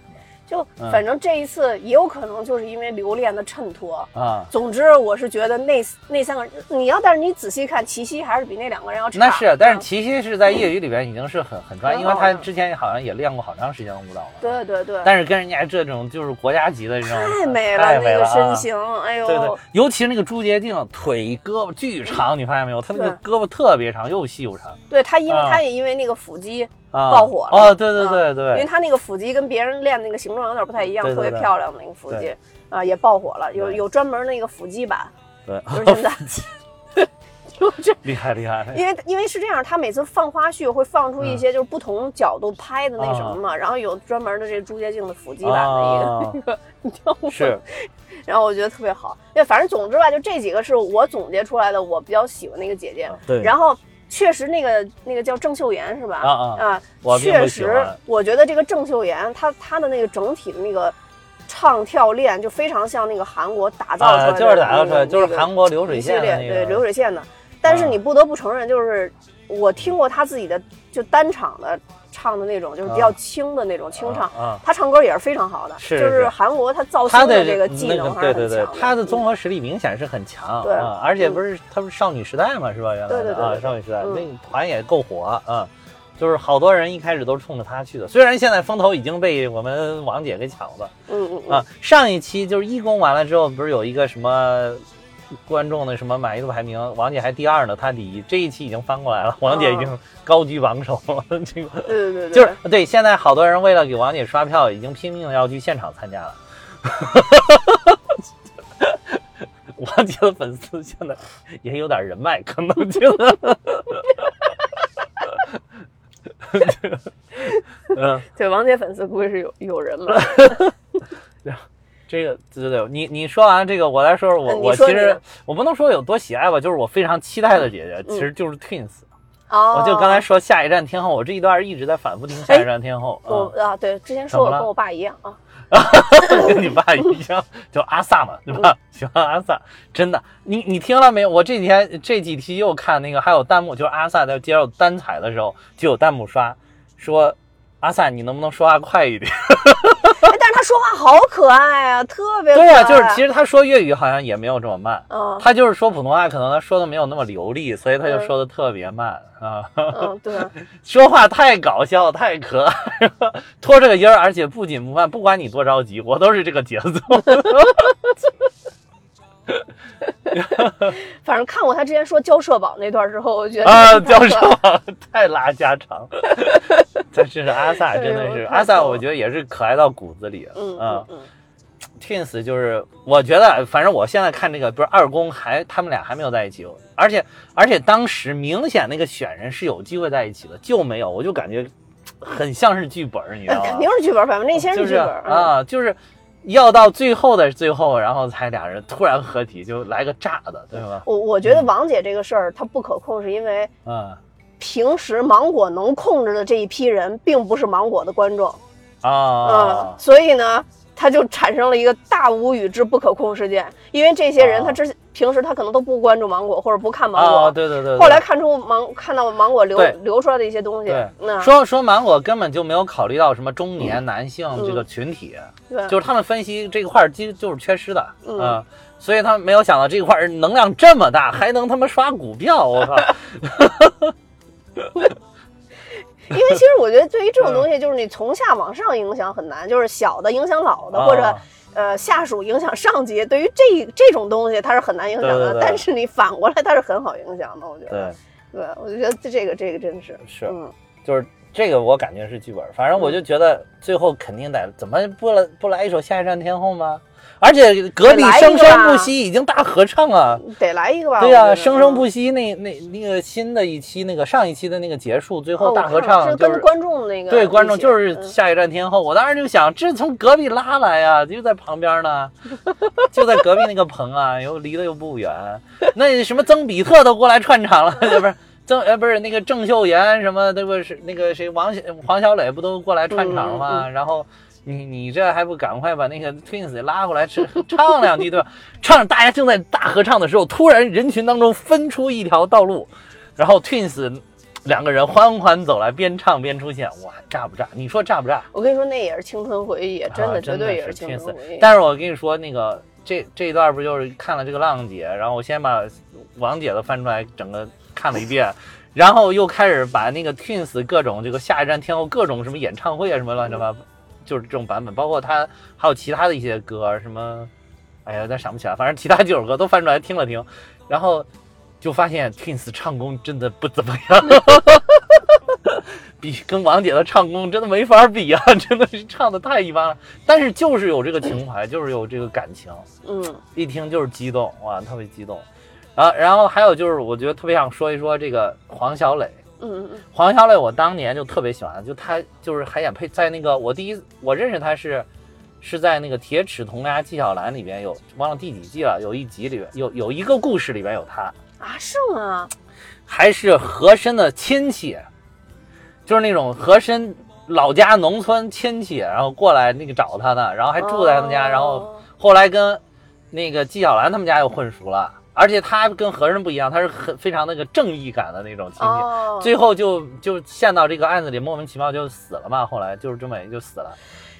就嗯反正这一次也有可能就是因为留恋的衬托。啊，总之，我是觉得那那三个人，你要但是你仔细看，齐溪还是比那两个人要差。那是，但是嗯齐溪是在业余里边已经是很很专业，因为他之前好像也练过好长时间的舞蹈了。对对对，但是跟人家这种就是国家级的这种太美了太美那个身啊形，哎呦，对对，尤其是那个朱洁静，腿胳膊巨长，你发现没有？她那个胳膊特别长，又细又长对她因为啊他也因为那个腹肌，啊，爆火了。哦，对对对对。因为，他那个腹肌跟别人练那个形状有点不太一样，特别漂亮的那个腹肌。啊，也爆火了，有有专门那个腹肌版，对，[laughs] 就是现在。[laughs] 就这，厉害厉害。因为因为是这样，他每次放花絮会放出一嗯。些就是不同角度拍的那什么嘛，然后有专门的这个朱洁静的腹肌版的一个、那个跳舞，是，然后我觉得特别好。对，反正总之吧，就这几个是我总结出来的，我比较喜欢那个姐姐。对，然后确实那个那个叫郑秀妍是吧？啊啊啊，确实我觉得这个郑秀妍她她的那个整体的那个唱跳练就非常像那个韩国打造出来啊，的、就是打造出来，那个就是韩国流水系列对线的那个流水线的。但是啊你不得不承认，就是我听过她自己的就单场的唱的那种，就是比较啊轻的那种清唱。啊。她唱歌也是非常好的，是就是是韩国他造星的星这个技那能还对对对是很强，他的综合实力明显是很强，对啊，而且嗯不是他不是少女时代嘛，是吧？原来的啊，对对对对少女时代嗯那个团也够火啊，就是好多人一开始都是冲着他去的，虽然现在风头已经被我们王姐给抢了嗯嗯嗯啊。上一期就是一公完了之后，不是有一个什么？观众的什么满意度排名，王姐还第二呢，她第一。这一期已经翻过来了，王姐已经高居榜首了。这个 [laughs] 对对对对，就是对，现在好多人为了给王姐刷票，已经拼命的要去现场参加了。[laughs] 王姐的粉丝现在也有点人脉，可能觉得，[laughs] 嗯，对王姐粉丝估计是有有人了。这个对对对，你你说完这个，我来说说我我其实我不能说有多喜爱吧，就是我非常期待的姐姐，嗯其实就是 Twins。哦，我就刚才说下一站天后，我这一段一直在反复听下一站天后。嗯我啊，对，之前说我跟我爸一样啊。[laughs] 跟你爸一样，就阿萨嘛，对吧？喜欢阿萨，真的。你你听了没有？我这几天这几期又看那个，还有弹幕，就是阿萨在接受单采的时候，就有弹幕刷说。阿萨，你能不能说话快一点？哎，但是他说话好可爱啊，特别可爱。对啊、就是其实他说粤语好像也没有这么慢，嗯他就是说普通话，可能他说的没有那么流利，所以他就说的特别慢啊。嗯，[laughs] 对，说话太搞笑，太可爱了，拖着个音儿，而且不紧不慢，不管你多着急，我都是这个节奏。[laughs] [laughs] 反正看过他之前说交社保那段之后，我觉得啊，交社保太拉家常。但是阿萨真的是阿萨，我觉得也是可爱到骨子里。嗯啊嗯嗯，，Twins 就是我觉得，反正我现在看这个，不是二宫还他们俩还没有在一起，而且而且当时明显那个选人是有机会在一起的，就没有，我就感觉很像是剧本，你知道吗？肯定是剧本，百分之一千是是剧本嗯啊，就是要到最后的最后，然后才俩人突然合体，就来个炸的，对吧？我我觉得王姐这个事儿她不可控，是因为嗯。平时芒果能控制的这一批人，并不是芒果的观众，嗯啊，，所以呢，他就产生了一个大无语之不可控事件。因为这些人，啊。他之平时他可能都不关注芒果或者不看芒果，啊，对对对对，后来看出芒看到芒果流流出来的一些东西，那说说芒果根本就没有考虑到什么中年男性这个群体，对。就是他们分析这个块儿其实就是缺失的，嗯。嗯，所以他们没有想到这块能量这么大，还能他妈刷股票，我靠！[laughs] 因为其实我觉得对于这种东西，就是你从下往上影响很难，就是小的影响老的，或者啊呃下属影响上级，对于这这种东西它是很难影响的。对对对但是你反过来，它是很好影响的，我觉得。对，对，我就觉得这个这个真是是嗯，就是这个，我感觉是剧本。反正我就觉得最后肯定得怎么不来不来一首《下一站天后》吗？而且隔壁生生不息已经大合唱啊！得来一个吧。对呀、生生不息那那那个新的一期那个上一期的那个结束，最哦后大合唱就是跟观众那个对观众就是嗯下一站天后。我当时就想，这从隔壁拉来呀，就在旁边呢，[laughs] 就在隔壁那个棚啊，又离得又不远。那什么曾比特都过来串场了，[laughs] 不是？曾呃不是那个郑秀妍什么，对不是那个谁王小黄小磊不都过来串场了吗？嗯然后你你这还不赶快把那个 Twins 拉过来吃 [laughs] 唱两句对吧？唱大家正在大合唱的时候，突然人群当中分出一条道路，然后 Twins 两个人缓缓走来，边唱边出现，哇，炸不炸？你说炸不炸？我跟你说，那也是青春回忆，真啊的绝对也是青春回忆。但是我跟你说，那个这这一段不就是看了这个浪姐，然后我先把王姐的翻出来，整个看了一遍。[laughs] 然后又开始把那个 Twins 各种这个下一站天后各种什么演唱会啊什么乱七八糟，就是这种版本，包括他还有其他的一些歌，什么，哎呀，有点想不起来，反正其他几首歌都翻出来听了听，然后就发现 Twins 唱功真的不怎么样，[laughs] 比跟王姐的唱功真的没法比啊，[laughs] 真的是唱的太一般了。但是就是有这个情怀，就是有这个感情，嗯一听就是激动，哇，特别激动。然后，然后还有就是，我觉得特别想说一说这个黄小磊。嗯嗯嗯。黄小磊，我当年就特别喜欢，就他就是还演配在那个我第一我认识他是是在那个《铁齿铜牙纪晓岚》里边有忘了第几季了，有一集里边有有一个故事里边有他，啊，是吗？还是和珅的亲戚，就是那种和珅老家农村亲戚，然后过来那个找他的，然后还住在他们家，哦然后后来跟那个纪晓岚他们家又混熟了，而且他跟和珅不一样，他是很非常那个正义感的那种亲戚。哦，最后就就陷到这个案子里，莫名其妙就死了嘛。后来就是这么也就死了，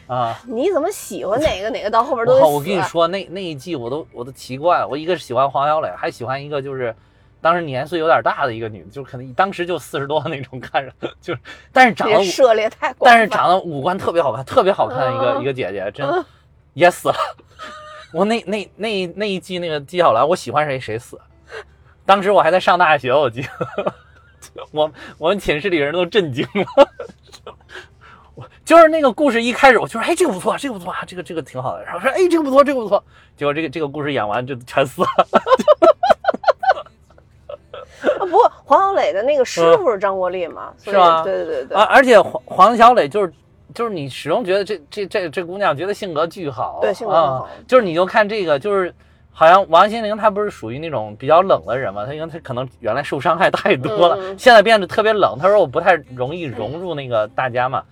啊。你怎么喜欢哪个哪个到后边都得死我跟你说，那那一季我都我都奇怪了，我一个是喜欢黄小磊，还喜欢一个就是当时年岁有点大的一个女的，就可能当时就四十多那种看着，[laughs] 就是但是长得涉猎太广，但是长得五官特别好看，特别好看的一个、嗯一个姐姐，真也死了。[laughs] 我那那那那一季那个纪晓岚，我喜欢谁谁死。[laughs] 当时我还在上大学，我记得，[laughs] 我我们寝室里人都震惊了。我就是那个故事一开始，我就说，哎，这个不错，这个不错啊，这个这个挺好的。然后说，哎，这个不错，这个不错。结果这个这个故事演完就全死了。啊不过黄小磊的那个师傅是张国立嘛，是吗对对对对啊，而且黄黄小磊就是就是你始终觉得这这这这姑娘觉得性格巨好，对性格很好啊，就是你就看这个就是。好像王心凌她不是属于那种比较冷的人嘛，她因为她可能原来受伤害太多了，现在变得特别冷。她说我不太容易融入那个大家嘛，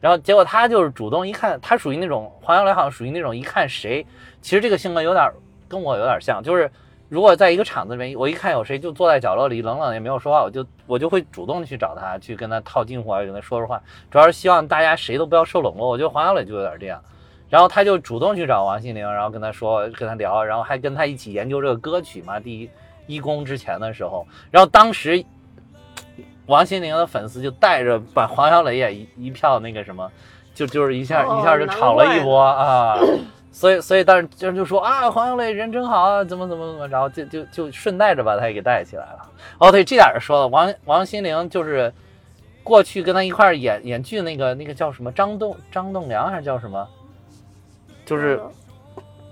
然后结果她就是主动一看，她属于那种黄小磊好像属于那种一看谁，其实这个性格有点跟我有点像，就是如果在一个场子里面，我一看有谁就坐在角落里冷冷也没有说话，我就我就会主动去找他，去跟他套近乎啊，跟他说说话，主要是希望大家谁都不要受冷落。我觉得黄小磊就有点这样，然后他就主动去找王心凌，然后跟他说，跟他聊，然后还跟他一起研究这个歌曲嘛。第一一公之前的时候，然后当时王心凌的粉丝就带着把黄小磊也一一票那个什么，就就是一下、哦一下就炒了一波啊。所以，所以当时就就说啊，黄小磊人真好啊，怎么怎么怎么，然后就就就顺带着把他也给带起来了。哦，对，这点儿说了，王王心凌就是过去跟他一块演演剧那个那个叫什么张栋张栋梁还是叫什么，就是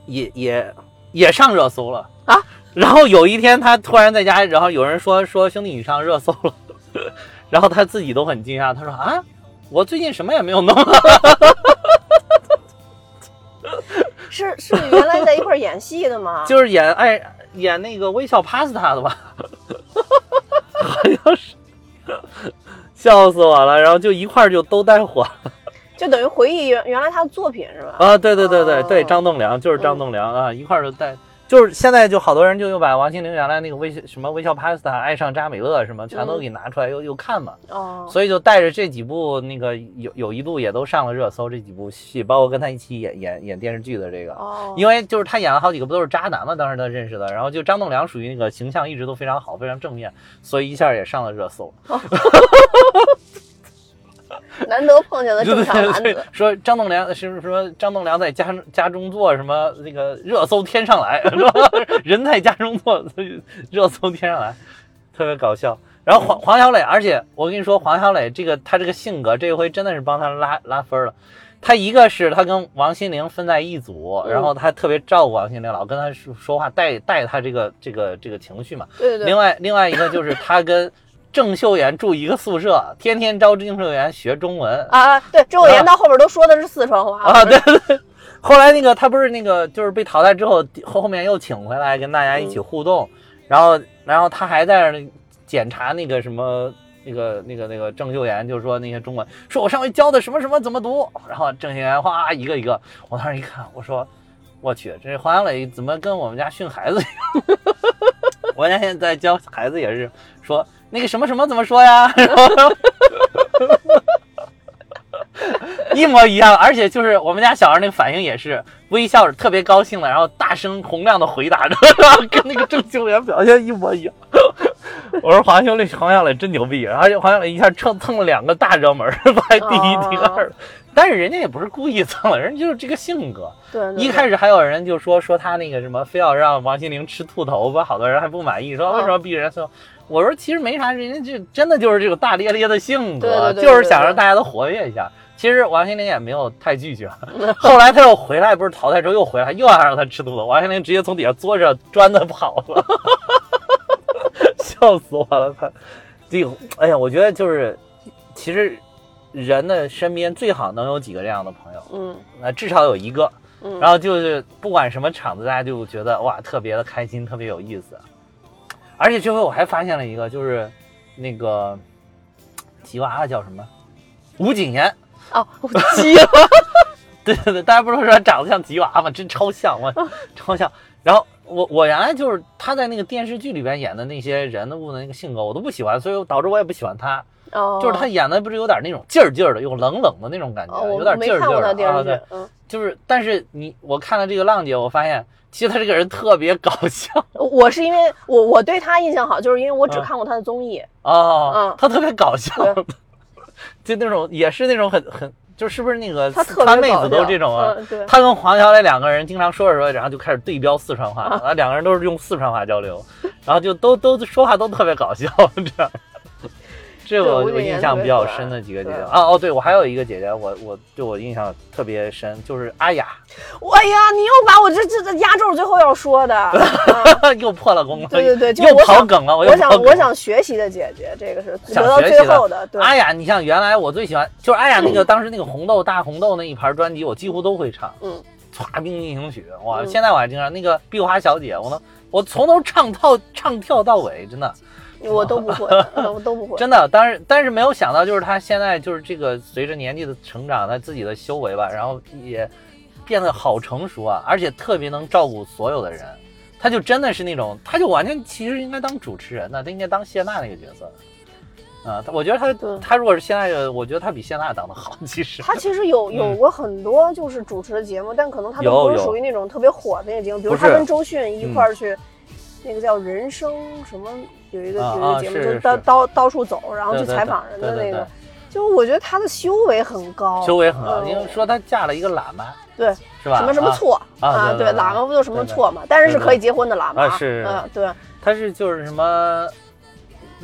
也也也上热搜了。啊，然后有一天他突然在家，然后有人说说兄弟你上热搜了，[laughs] 然后他自己都很惊讶，他说啊，我最近什么也没有弄 [laughs] 啊。是是原来在一块儿演戏的吗？[laughs] 就是演爱演那个微笑 Pasta 的吧，好像是，笑死我了。然后就一块儿就都带火了就等于回忆原原来他的作品是吧？啊！对对对对对，哦张栋梁就是张栋梁啊，一块儿就带。就是现在就好多人就又把王心凌原来那个微笑什么微笑 Pasta、爱上扎美乐什么全都给拿出来又又看嘛，哦，所以就带着这几部那个有有一度也都上了热搜，这几部戏，包括跟他一起演演演电视剧的这个，哦，因为就是他演了好几个不都是渣男嘛，当时他认识的，然后就张栋梁属于那个形象一直都非常好，非常正面，所以一下也上了热搜。[laughs] 难得碰见了正常男 [laughs] 对子，说张栋梁是说张栋梁在家家中坐什么那个热搜天上来？[laughs] 人在家中坐，热搜天上来，特别搞笑。然后黄黄小磊，而且我跟你说，黄小磊这个他这个性格，这回真的是帮他拉拉分了。他一个是他跟王心凌分在一组，嗯然后他特别照顾王心凌，老跟他说说话，带带他这个这个这个情绪嘛。对对对另，外另外一个就是他跟郑秀妍住一个宿舍，天天招郑秀妍学中文啊，对，郑秀妍到后边都说的是四川话啊，对对对。后来那个他不是那个就是被淘汰之后，后后面又请回来跟大家一起互动，然后然后他还在检查那个什么。那个、那个、那个郑秀妍就说那些中文，说我上回教的什么什么怎么读，然后郑秀妍哗一个一个，我当时一看，我说我去，这黄小磊怎么跟我们家训孩子一样？[laughs] 我家现在教孩子也是说那个什么什么怎么说呀，[laughs] 然后 [laughs] 一模一样，而且就是我们家小孩那个反应也是微笑着特别高兴的，然后大声洪亮的回答着，然 [laughs] 后跟那个郑秀妍表现一模一样。我说黄小磊，黄小磊真牛逼，而且黄小磊一下蹭蹭了两个大热门，排第一、第二。但是人家也不是故意蹭的，人家就是这个性格。对，一开始还有人就说说他那个什么，非要让王心凌吃兔头吧，好多人还不满意，说为什么逼人送？我说其实没啥，人家就真的就是这种大咧咧的性格，就是想让大家都活跃一下。其实王心凌也没有太拒绝，[laughs] 后来他又回来，不是淘汰之后又回来，又要让他吃肚子，王心凌直接从底下坐着砖的跑了，[laughs] 笑死我了！他这个，哎呀，我觉得就是其实人的身边最好能有几个这样的朋友，嗯那至少有一个。嗯，然后就是不管什么场子，大家就觉得哇特别的开心，特别有意思。而且这回我还发现了一个，就是那个吉娃娃叫什么？吴谨言。哦，吉娃娃，对对对，大家不是说长得像吉娃娃吗？真超像，我超像。然后我我原来就是他在那个电视剧里边演的那些人物的那个性格，我都不喜欢，所以导致我也不喜欢他。哦，就是他演的不是有点那种劲儿劲儿的，有冷冷的那种感觉，哦，有点劲儿劲儿的啊。对，，嗯，就是，但是你我看了这个浪姐，我发现其实他这个人特别搞笑 [laughs] 我是因为我我对他印象好，就是因为我只嗯看过他的综艺，哦，嗯他特别搞笑，就那种也是那种很很，就是不是那个他特四川妹子都这种啊？他跟黄小磊两个人经常说着说着，然后就开始对标四川话，啊然后两个人都是用四川话交流，然后就都都说话都特别搞笑，这样。这个我印象比较深的几个姐姐对啊哦，对我还有一个姐姐，我我对我印象特别深，就是阿雅，[laughs] 哎呀，你又把我这这这压轴最后要说的，[laughs] 嗯又破了功了，对对对就又跑梗了，我又我想我想学习的姐姐，这个是学习的最后的，对，阿雅，你像原来我最喜欢就是阿雅那个当时那个红豆大红豆那一盘专辑，我几乎都会唱。嗯，唰冰进行曲，哇！嗯现在我还经常那个碧华小姐，我能我从头唱到唱跳到尾，真的我都不会，[laughs] 嗯我都不会，真的。但是，但是没有想到，就是他现在就是这个随着年纪的成长，他自己的修为吧，然后也变得好成熟啊，而且特别能照顾所有的人。他就真的是那种，他就完全其实应该当主持人的，他应该当谢娜那个角色的。啊，她我觉得他他如果是现在的，我觉得他比谢娜当的好，其实。他其实有有嗯过很多就是主持的节目，但可能他都不是属于那种特别火的那个节目，比如他跟周迅一块儿去，那个叫《人生》什么有一个啊有一个节目，啊就到到到处走，然后去采访人的那个，就我觉得他的修为很高，修为很高，嗯因为说她嫁了一个喇嘛，对是吧？什么什么啊错，啊对喇嘛不就什么错嘛？但是是可以结婚的喇嘛，啊是嗯，对，他是就是什么？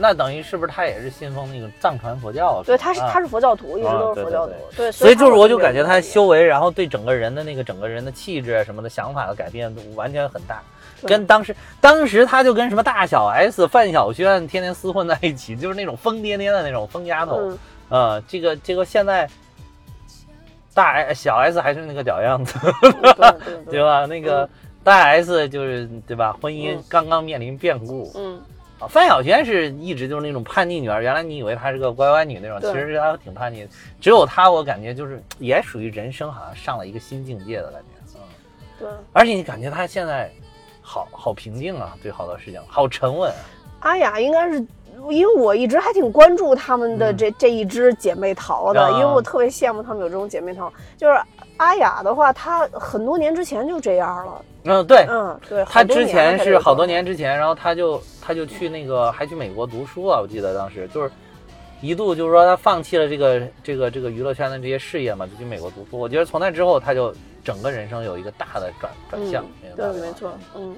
那等于是不是他也是信奉那个藏传佛教啊？对，他是啊他是佛教徒，一直啊都是佛教徒对所以就是我就感觉他修为，然后对整个人的那个整个人的气质啊什么的想法的改变都完全很大。对跟当时当时他就跟什么大小 S、范晓萱天天厮混在一起，就是那种疯癫癫的那种疯丫头。嗯，呃，这个这个现在大 S 小 S 还是那个屌样子，对对 [laughs] 对吧？那个大 S 就是对吧？婚姻嗯刚刚面临变故。嗯，啊，范晓萱是一直就是那种叛逆女儿，原来你以为她是个乖乖女那种，其实她挺叛逆的。只有她，我感觉就是也属于人生好像上了一个新境界的感觉。嗯，对。而且你感觉她现在好好平静啊，对好多事情好沉稳。阿雅应该是，因为我一直还挺关注他们的嗯这、这一支姐妹淘的，啊因为我特别羡慕他们有这种姐妹淘。就是阿雅的话，她很多年之前就这样了。嗯，对，嗯，对。她之前是好多。年之前，然后她就她就去那个还去美国读书啊，我记得当时就是。一度就是说他放弃了这个这个这个娱乐圈的这些事业嘛，就去美国读书。我觉得从那之后，他就整个人生有一个大的转转向。对，没错，嗯。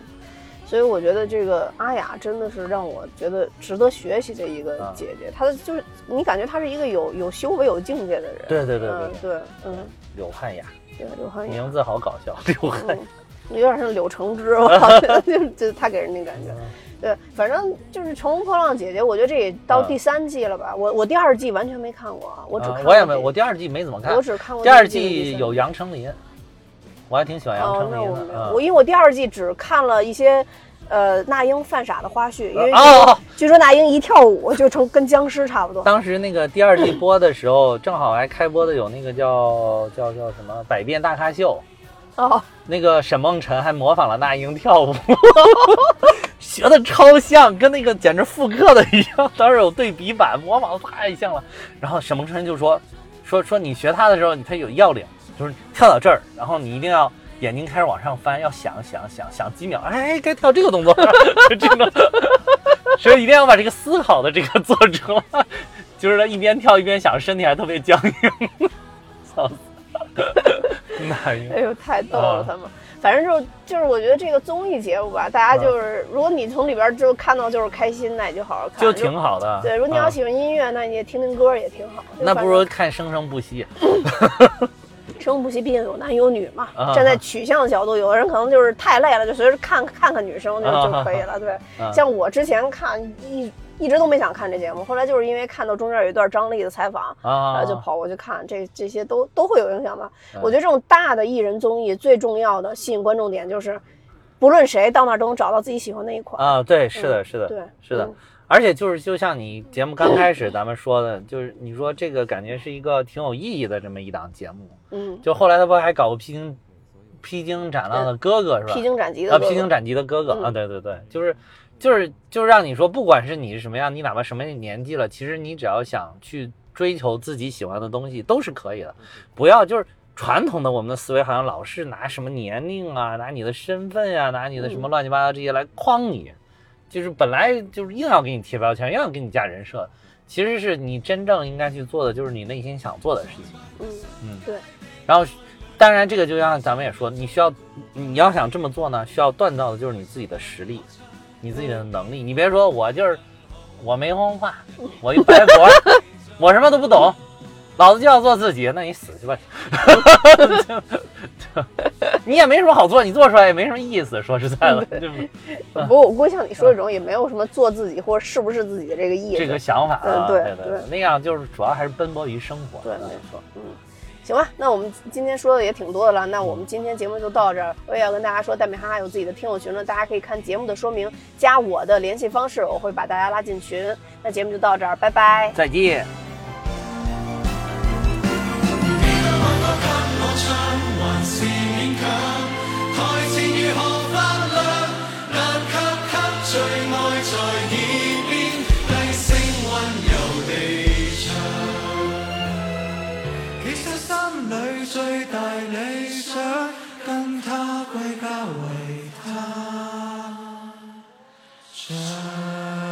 所以我觉得这个阿雅真的是让我觉得值得学习的一个啊姐姐。她的就是你感觉她是一个有有修为、有境界的人。对对对嗯对，对，嗯，柳汉雅，对，柳汉雅。名字好搞笑，柳汉雅。嗯，有点像柳橙汁，我 [laughs] 好像就是就是她给人那感觉。嗯对，反正就是《乘风破浪》姐姐，我觉得这也到嗯第三季了吧？我我第二季完全没看过啊，我只看过啊我也没，我第二季没怎么看我，只看过第二季季有杨丞琳，我还挺喜欢杨哦，丞琳的。那我，因为我第二季只看了一些。呃，那英犯傻的花絮，因为哦据说那英一跳舞就成跟僵尸差不多。当时那个第二季播的时候，正好还开播的有那个叫叫叫什么《百变大咖秀》，哦，那个沈梦辰还模仿了那英跳舞，[laughs] 学的超像，跟那个简直复刻的一样。[laughs] 当时有对比版，模仿的太像了。然后沈梦辰就说说说你学他的时候，他有要领，就是跳到这儿，然后你一定要眼睛开始往上翻，要想想想想几秒，哎，该跳这个动作，[laughs] 就这种，[laughs] 所以一定要把这个思考的这个做出来，就是他一边跳一边想，身体还特别僵硬，操死！那英哎呦，太逗了啊他们。反正就就是我觉得这个综艺节目吧，大家就是如果你从里边就看到就是开心，那你就好好看。就挺好的。对，如果你要啊喜欢音乐，那你也听听歌也挺好。那不如看《生生不息》[laughs] [laughs] 生不息，毕竟有男有女嘛。啊站在取向角度，有的人可能就是太累了，就随时看看看女生就啊就可以了。对，啊像我之前看一一直都没想看这节目，后来就是因为看到中间有一段张丽的采访，然啊后就跑过去看，这这些都都会有影响吧。嗯我觉得这种大的艺人综艺最重要的吸引观众点就是，不论谁到那儿都能找到自己喜欢那一款。啊，对，是的，是的，对，是的嗯。而且就是就像你节目刚开始咱们说的，就是你说这个感觉是一个挺有意义的这么一档节目。嗯，就后来他不还搞过披荆披荆斩浪的哥哥是吧？披荆斩棘的披荆斩棘的哥哥、嗯啊，对对对，就是就是就是让你说，不管是你是什么样，你哪怕什么年纪了，其实你只要想去追求自己喜欢的东西，都是可以的。不要就是传统的我们的思维，好像老是拿什么年龄啊，拿你的身份呀、拿你的什么乱七八糟这些来框你，就是本来就是硬要给你贴标签，硬要给你加人设。其实是你真正应该去做的，就是你内心想做的事情。嗯，嗯，对。然后，当然这个就像咱们也说，你需要，你要想这么做呢，需要锻造的就是你自己的实力，你自己的能力。你别说我就是我没文化，[laughs] 我一白活，我什么都不懂，老子就要做自己，那你死去吧！[laughs] 你也没什么好做，你做出来也没什么意思。说实在的，对不对？不过我估计像你说这种也没有什么做自己或者是不是自己的这个意思。这个想法啊，嗯对对对那样就是主要还是奔波于生活。对，没错，嗯。行吧，那我们今天说的也挺多的了，那我们今天节目就到这儿。我也要跟大家说，戴美哈哈有自己的听友群了，大家可以看节目的说明，加我的联系方式，我会把大家拉进群。那节目就到这儿，拜拜。再见。台前如何發亮，但卻給最爱在耳边里最大理想跟他归家为他。唱